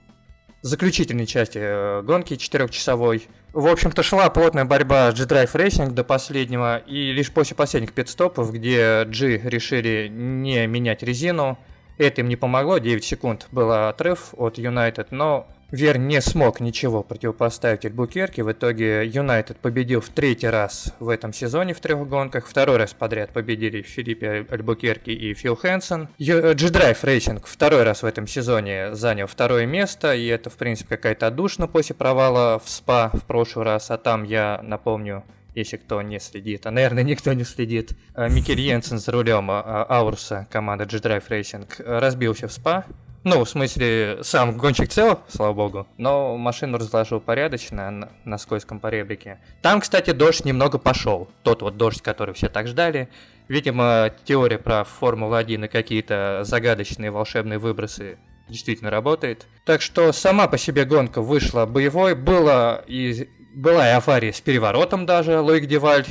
заключительной части э, гонки четырехчасовой. В общем-то, шла плотная борьба G-Drive Racing до последнего, и лишь после последних пидстопов, где G решили не менять резину, это им не помогло, 9 секунд был отрыв от United, но Вер не смог ничего противопоставить Альбукерке. В итоге Юнайтед победил в третий раз в этом сезоне в трех гонках. Второй раз подряд победили Филиппе Альбукерки и Фил Хэнсон. G-Drive Racing второй раз в этом сезоне занял второе место. И это, в принципе, какая-то отдушина после провала в СПА в прошлый раз. А там, я напомню, если кто не следит, а, наверное, никто не следит. А, Микель Йенсен за рулем а, Аурса команды G-Drive Racing разбился в СПА, ну, в смысле, сам гонщик цел, слава богу, но машину разложил порядочно на, на скользком поребрике. Там, кстати, дождь немного пошел. Тот вот дождь, который все так ждали. Видимо, теория про Формулу-1 и какие-то загадочные волшебные выбросы действительно работает. Так что сама по себе гонка вышла боевой. Было и, была и авария с переворотом даже. Лоик Деваль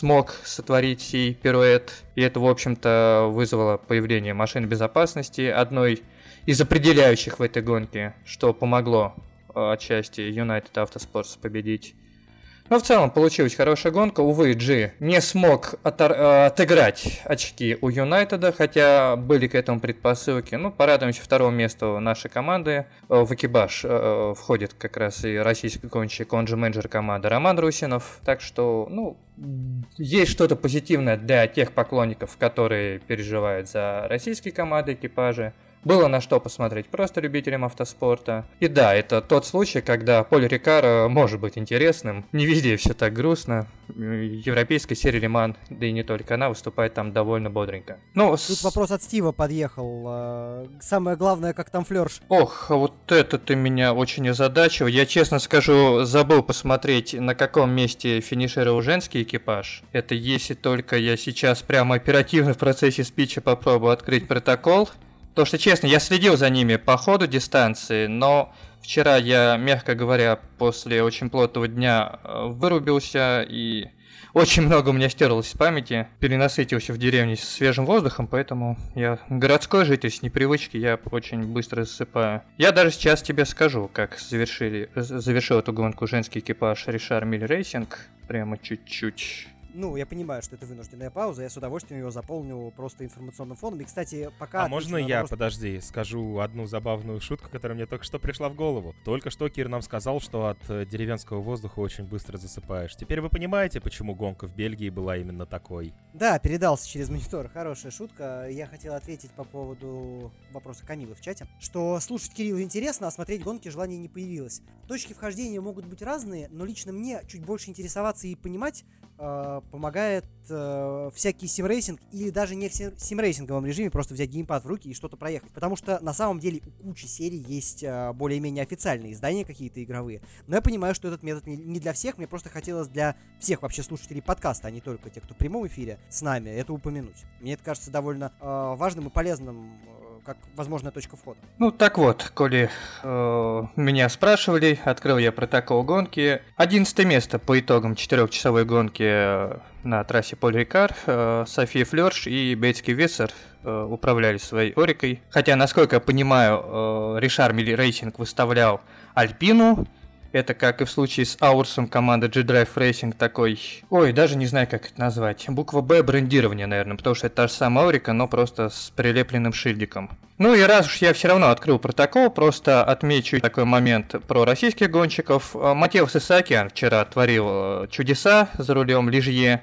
смог сотворить сей пируэт. И это, в общем-то, вызвало появление машины безопасности, одной из определяющих в этой гонке, что помогло э, отчасти United Autosports победить. Но в целом получилась хорошая гонка. Увы, Джи не смог отор- э, отыграть очки у Юнайтеда, хотя были к этому предпосылки. Ну, порадуемся второго места нашей команды. Э, в экипаж входит как раз и российский гонщик, он же менеджер команды Роман Русинов. Так что, ну, есть что-то позитивное для тех поклонников, которые переживают за российские команды, экипажи. Было на что посмотреть просто любителям автоспорта. И да, это тот случай, когда Поль Рикаро может быть интересным. Не везде все так грустно. Европейская серия Лиман, да и не только она, выступает там довольно бодренько. Ну, Тут с... вопрос от Стива подъехал. А, самое главное, как там флерш. Ох, вот это ты меня очень озадачил. Я, честно скажу, забыл посмотреть, на каком месте финишировал женский экипаж. Это если только я сейчас прямо оперативно в процессе спича попробую открыть протокол. То, что честно, я следил за ними по ходу дистанции, но вчера я, мягко говоря, после очень плотного дня э, вырубился и очень много у меня стерлось из памяти, перенасытился в деревне с свежим воздухом, поэтому я городской житель с непривычки, я очень быстро засыпаю. Я даже сейчас тебе скажу, как завершили, завершил эту гонку женский экипаж Richard Mille Racing, прямо чуть-чуть ну, я понимаю, что это вынужденная пауза, я с удовольствием его заполню просто информационным фоном. И, кстати, пока... А можно я, вопрос... подожди, скажу одну забавную шутку, которая мне только что пришла в голову? Только что Кир нам сказал, что от э, деревенского воздуха очень быстро засыпаешь. Теперь вы понимаете, почему гонка в Бельгии была именно такой? Да, передался через монитор. Хорошая шутка. Я хотел ответить по поводу вопроса Камилы в чате, что слушать Кирилла интересно, а смотреть гонки желания не появилось. Точки вхождения могут быть разные, но лично мне чуть больше интересоваться и понимать, э, помогает э, всякий симрейсинг или даже не в симрейсинговом режиме просто взять геймпад в руки и что-то проехать. Потому что на самом деле у кучи серий есть э, более-менее официальные издания какие-то игровые. Но я понимаю, что этот метод не, не для всех. Мне просто хотелось для всех вообще слушателей подкаста, а не только тех, кто в прямом эфире с нами, это упомянуть. Мне это кажется довольно э, важным и полезным э, как возможная точка входа. Ну так вот, коли э, меня спрашивали, открыл я протокол гонки. Одиннадцатое место по итогам четырехчасовой гонки э, на трассе Поль Рикар. Э, София Флерш и Бейтске Виссер э, управляли своей Орекой. Хотя, насколько я понимаю, э, Richard Mille Racing выставлял Альпину, это как и в случае с Аурусом команда G-Drive Racing такой... Ой, даже не знаю, как это назвать. Буквально брендирование, наверное, потому что это та же самая Орека, но просто с прилепленным шильдиком. Ну и раз уж я все равно открыл протокол, просто отмечу такой момент про российских гонщиков. А, Матеус Исаакиан вчера творил э, чудеса за рулем Лижье.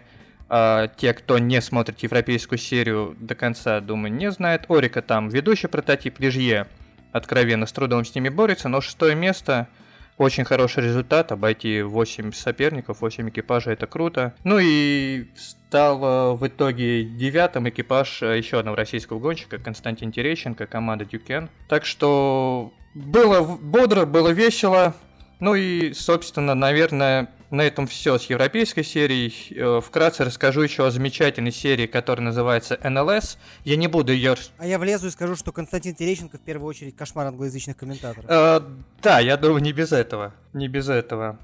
А те, кто не смотрит европейскую серию до конца, думаю, не знает. Орика там ведущий прототип Лижье. Откровенно с трудом с ними борется, но шестое место очень хороший результат, обойти 8 соперников, 8 экипажей, это круто. Ну и стал в итоге девятым экипаж э, еще одного российского гонщика, Константин Терещенко, команда Дюкен. Так что было бодро, было весело. Ну и, собственно, наверное, на этом все с европейской серией. Э, вкратце расскажу еще о замечательной серии, которая называется НЛС. Я не буду ее... А я влезу и скажу, что Константин Терещенко в первую очередь кошмар англоязычных комментаторов. Э, да, я думаю, не без этого. Не без этого.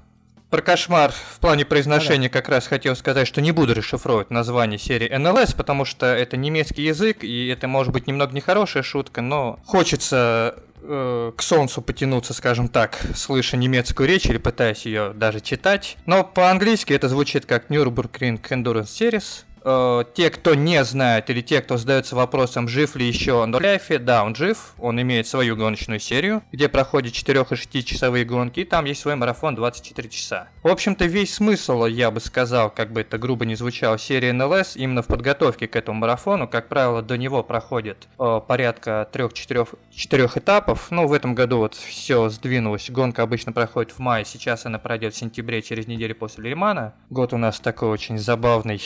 Про кошмар в плане произношения как раз хотел сказать, что не буду расшифровывать название серии НЛС, потому что это немецкий язык, и это может быть немного нехорошая шутка, но хочется э, к солнцу потянуться, скажем так, слыша немецкую речь или пытаясь ее даже читать. Но по-английски это звучит как Nürburgring Endurance Series э, те, кто не знает, или те, кто задается вопросом, жив ли еще Ляфи, да, он жив, он имеет свою гоночную серию, где проходит 4 и 6 часовые гонки, и там есть свой марафон 24 часа. В общем-то, весь смысл, я бы сказал, как бы это грубо не звучало, серии НЛС именно в подготовке к этому марафону, как правило, до него проходит э, порядка 3-4 этапов, ну, в этом году вот все сдвинулось, гонка обычно проходит в мае, сейчас она пройдет в сентябре, через неделю после Лимана. Год у нас такой очень забавный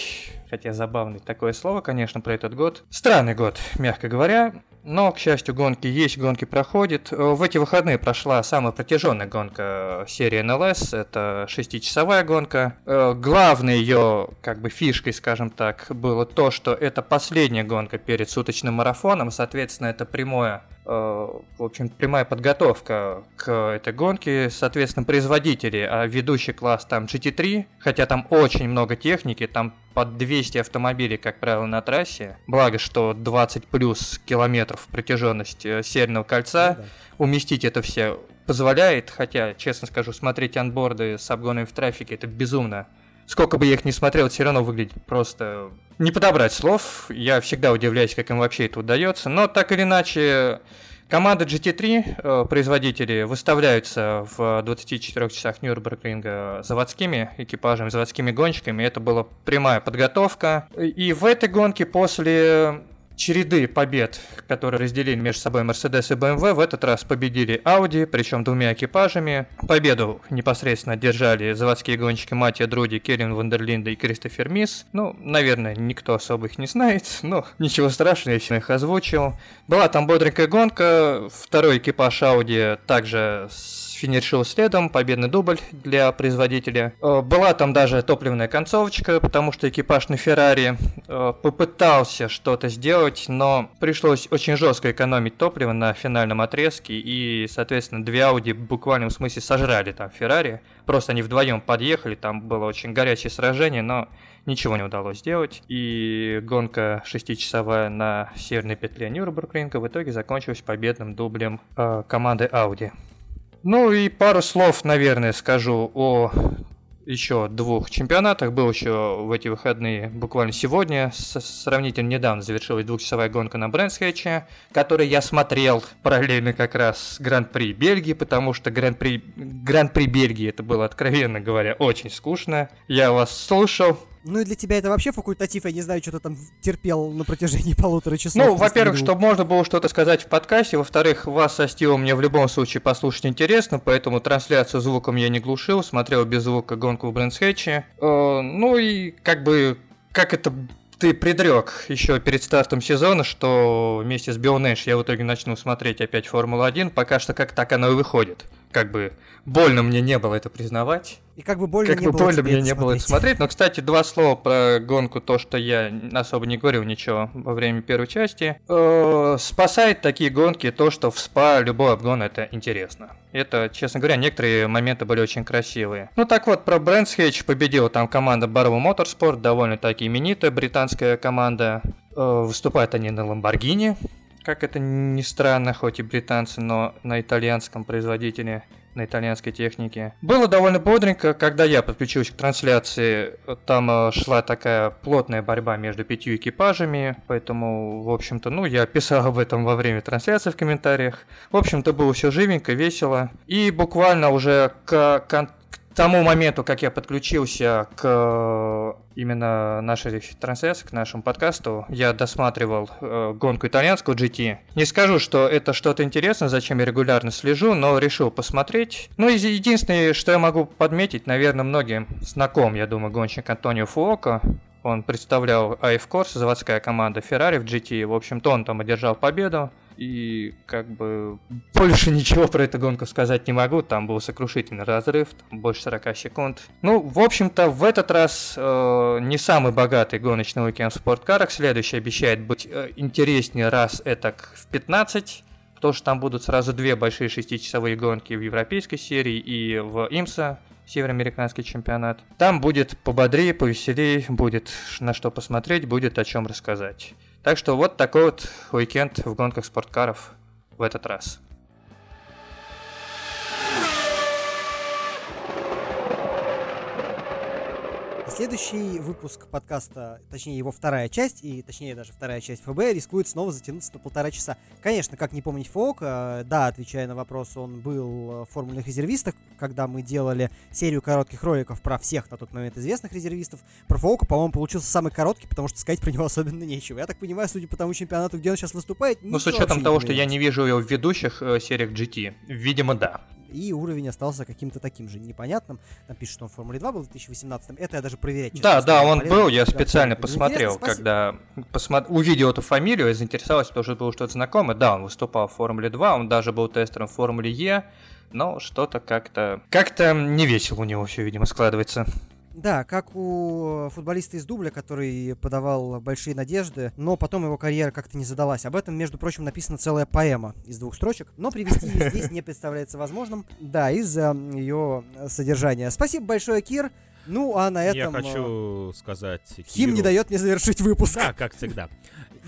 хотя забавный такое слово, конечно, про этот год. Странный год, мягко говоря. Но, к счастью, гонки есть, гонки проходят. Э, в эти выходные прошла самая протяженная гонка серии НЛС, это шестичасовая гонка. Э, главной ее, как бы, фишкой, скажем так, было то, что это последняя гонка перед суточным марафоном, соответственно, это прямое Э, в общем, прямая подготовка к этой гонке. Соответственно, производители, а ведущий класс там GT3, хотя там очень много техники, там под 200 автомобилей, как правило, на трассе. Благо, что 20 плюс километров протяженность э, Северного кольца. Ну, да. Уместить это все позволяет, хотя, честно скажу, смотреть анборды с обгонами в трафике это безумно. Сколько бы я их ни смотрел, все равно выглядит просто не подобрать слов. Я всегда удивляюсь, как им вообще это удается. Но так или иначе, команда GT3, э, производители, выставляются в 24 часах Нюрнбергринга заводскими экипажами, заводскими гонщиками. Это была прямая подготовка. И в этой гонке после череды побед, которые разделили между собой Mercedes и BMW, в этот раз победили Audi, причем двумя экипажами. Победу непосредственно держали заводские гонщики Матья Друди, Керин Вандерлинда и Кристофер Мисс. Ну, наверное, никто особо их не знает, но ничего страшного, я их озвучил. Была там бодренькая гонка, второй экипаж Audi также с финишил следом, победный дубль для производителя. Э, была там даже топливная концовочка, потому что экипаж на Феррари э, попытался что-то сделать, но пришлось очень жестко экономить топливо на финальном отрезке, и, соответственно, две Audi в смысле сожрали там Феррари. Просто они вдвоем подъехали, там было очень горячее сражение, но ничего не удалось сделать. И гонка шестичасовая на северной петле Нюрнбургринга в итоге закончилась победным дублем э, команды Audi. Ну и пару слов, наверное, скажу о еще двух чемпионатах. Был еще в эти выходные, буквально сегодня, сравнительно недавно завершилась двухчасовая гонка на Брэнсхэтче, который я смотрел параллельно как раз с Гран-при Бельгии, потому что Гран-при Гран Бельгии это было, откровенно говоря, очень скучно. Я вас слушал, ну и для тебя это вообще факультатив, я не знаю, что ты там терпел на протяжении полутора часов. Ну, во-первых, чтобы можно было что-то сказать в подкасте, во-вторых, вас со Стивом мне в любом случае послушать интересно, поэтому трансляцию звуком я не глушил, смотрел без звука гонку в Брэнсхэтче. Э, ну и как бы, как это ты предрек еще перед стартом сезона, что вместе с Бионэш я в итоге начну смотреть опять Формулу-1, пока что как так оно и выходит. Как бы больно мне не было это признавать. И как бы больно как не бы было больно мне не было это смотреть. Но, кстати, два слова про гонку, то, что я особо не говорил ничего во время первой части. Э, спасает такие гонки то, что в СПА любой обгон это интересно. Это, честно говоря, некоторые моменты были очень красивые. Ну так вот, про Брэндс Хейдж победила там команда Barrow Motorsport, довольно-таки именитая британская команда. Э, выступают они на Ламборгини, как это ни странно, хоть и британцы, но на итальянском производителе на итальянской технике. Было довольно бодренько, когда я подключился к трансляции, там э, шла такая плотная борьба между пятью экипажами, поэтому, в общем-то, ну, я писал об этом во время трансляции в комментариях. В общем-то, было все живенько, весело. И буквально уже к, к тому моменту, как я подключился к э, именно нашей трансляции, к нашему подкасту, я досматривал э, гонку итальянского GT. Не скажу, что это что-то интересное, зачем я регулярно слежу, но решил посмотреть. Ну, единственное, что я могу подметить, наверное, многим знаком, я думаю, гонщик Антонио Фуоко. Он представлял AF Corse, заводская команда Ferrari в GT. В общем-то, он там одержал победу. И как бы больше ничего про эту гонку сказать не могу. Там был сокрушительный разрыв, там больше 40 секунд. Ну, в общем-то, в этот раз э, не самый богатый гоночный уикенд в спорткарах. Следующий обещает быть э, интереснее раз это в 15. Потому что там будут сразу две большие шестичасовые гонки в европейской серии и в ИМСА североамериканский чемпионат. Там будет пободрее, повеселее, будет на что посмотреть, будет о чем рассказать. Так что вот такой вот уикенд в гонках спорткаров в этот раз. Следующий выпуск подкаста, точнее его вторая часть, и точнее даже вторая часть ФБ, рискует снова затянуться на полтора часа. Конечно, как не помнить Фок, э, да, отвечая на вопрос, он был в формульных резервистах, когда мы делали серию коротких роликов про всех на тот момент известных резервистов. Про Фоука, по-моему, получился самый короткий, потому что сказать про него особенно нечего. Я так понимаю, судя по тому чемпионату, где он сейчас выступает, Ну, с учетом того, что я не вижу его в ведущих э, сериях GT, видимо, да. И уровень остался каким-то таким же непонятным. Там пишут, что он в Формуле 2 был в 2018. Это я даже проверять Да, да, он был, я специально посмотрел, когда посмо... увидел эту фамилию, заинтересовался, потому что было что-то знакомое. Да, он выступал в Формуле 2, он даже был тестером в Формуле Е, но что-то как-то... Как-то не весело у него все, видимо, складывается. Да, как у футболиста из Дубля, который подавал большие надежды, но потом его карьера как-то не задалась. Об этом, между прочим, написана целая поэма из двух строчек, но привести ее здесь не представляется возможным. Да, из-за ее содержания. Спасибо большое, Кир. Ну, а на этом... Я хочу сказать... Хим не дает мне завершить выпуск. Да, как всегда.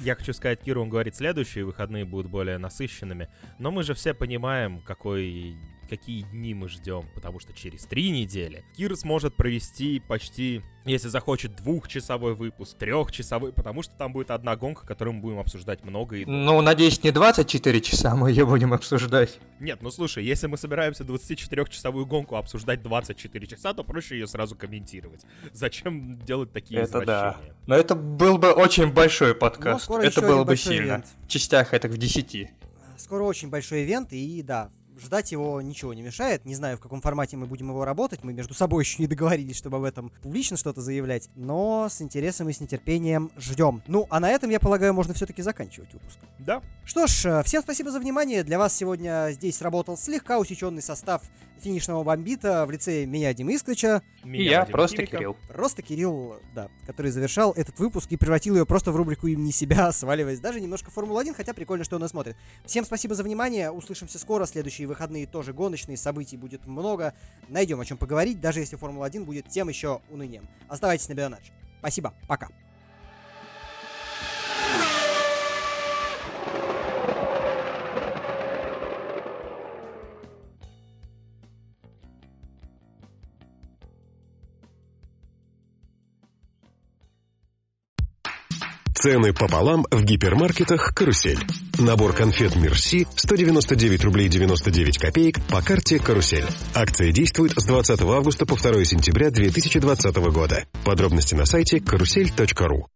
Я хочу сказать, Киру, он говорит, следующие выходные будут более насыщенными. Но мы же все понимаем, какой какие дни мы ждем, потому что через три недели Кир сможет провести почти, если захочет, двухчасовой выпуск, трехчасовой, потому что там будет одна гонка, которую мы будем обсуждать много и... Ну, надеюсь, не 24 часа мы ее будем обсуждать. Нет, ну слушай, если мы собираемся 24-часовую гонку обсуждать 24 часа, то проще ее сразу комментировать. Зачем делать такие Это да. Но это был бы очень большой подкаст. это было бы сильно. Ивент. В частях это в 10. Скоро очень большой ивент, и да, ждать его ничего не мешает. Не знаю, в каком формате мы будем его работать. Мы между собой еще не договорились, чтобы об этом публично что-то заявлять. Но с интересом и с нетерпением ждем. Ну, а на этом, я полагаю, можно все-таки заканчивать выпуск. Да. Что ж, э, всем спасибо за внимание. Для вас сегодня здесь работал слегка усеченный состав финишного бомбита в лице меня, Димы Искрича. И я, просто Химика. Кирилл. Просто Кирилл, да, который завершал этот выпуск и превратил ее просто в рубрику имени себя, сваливаясь даже немножко Формула-1, хотя прикольно, что он смотрит. Всем спасибо за внимание, услышимся скоро, следующие выходные тоже гоночные, событий будет много, найдем о чем поговорить, даже если Формула-1 будет тем еще унынием. Оставайтесь на Бионадж. Спасибо, пока. Цены пополам в гипермаркетах «Карусель». Набор конфет «Мерси» 199 рублей 99 копеек по карте «Карусель». Акция действует с 20 августа по 2 сентября 2020 года. Подробности на сайте карусель.ру.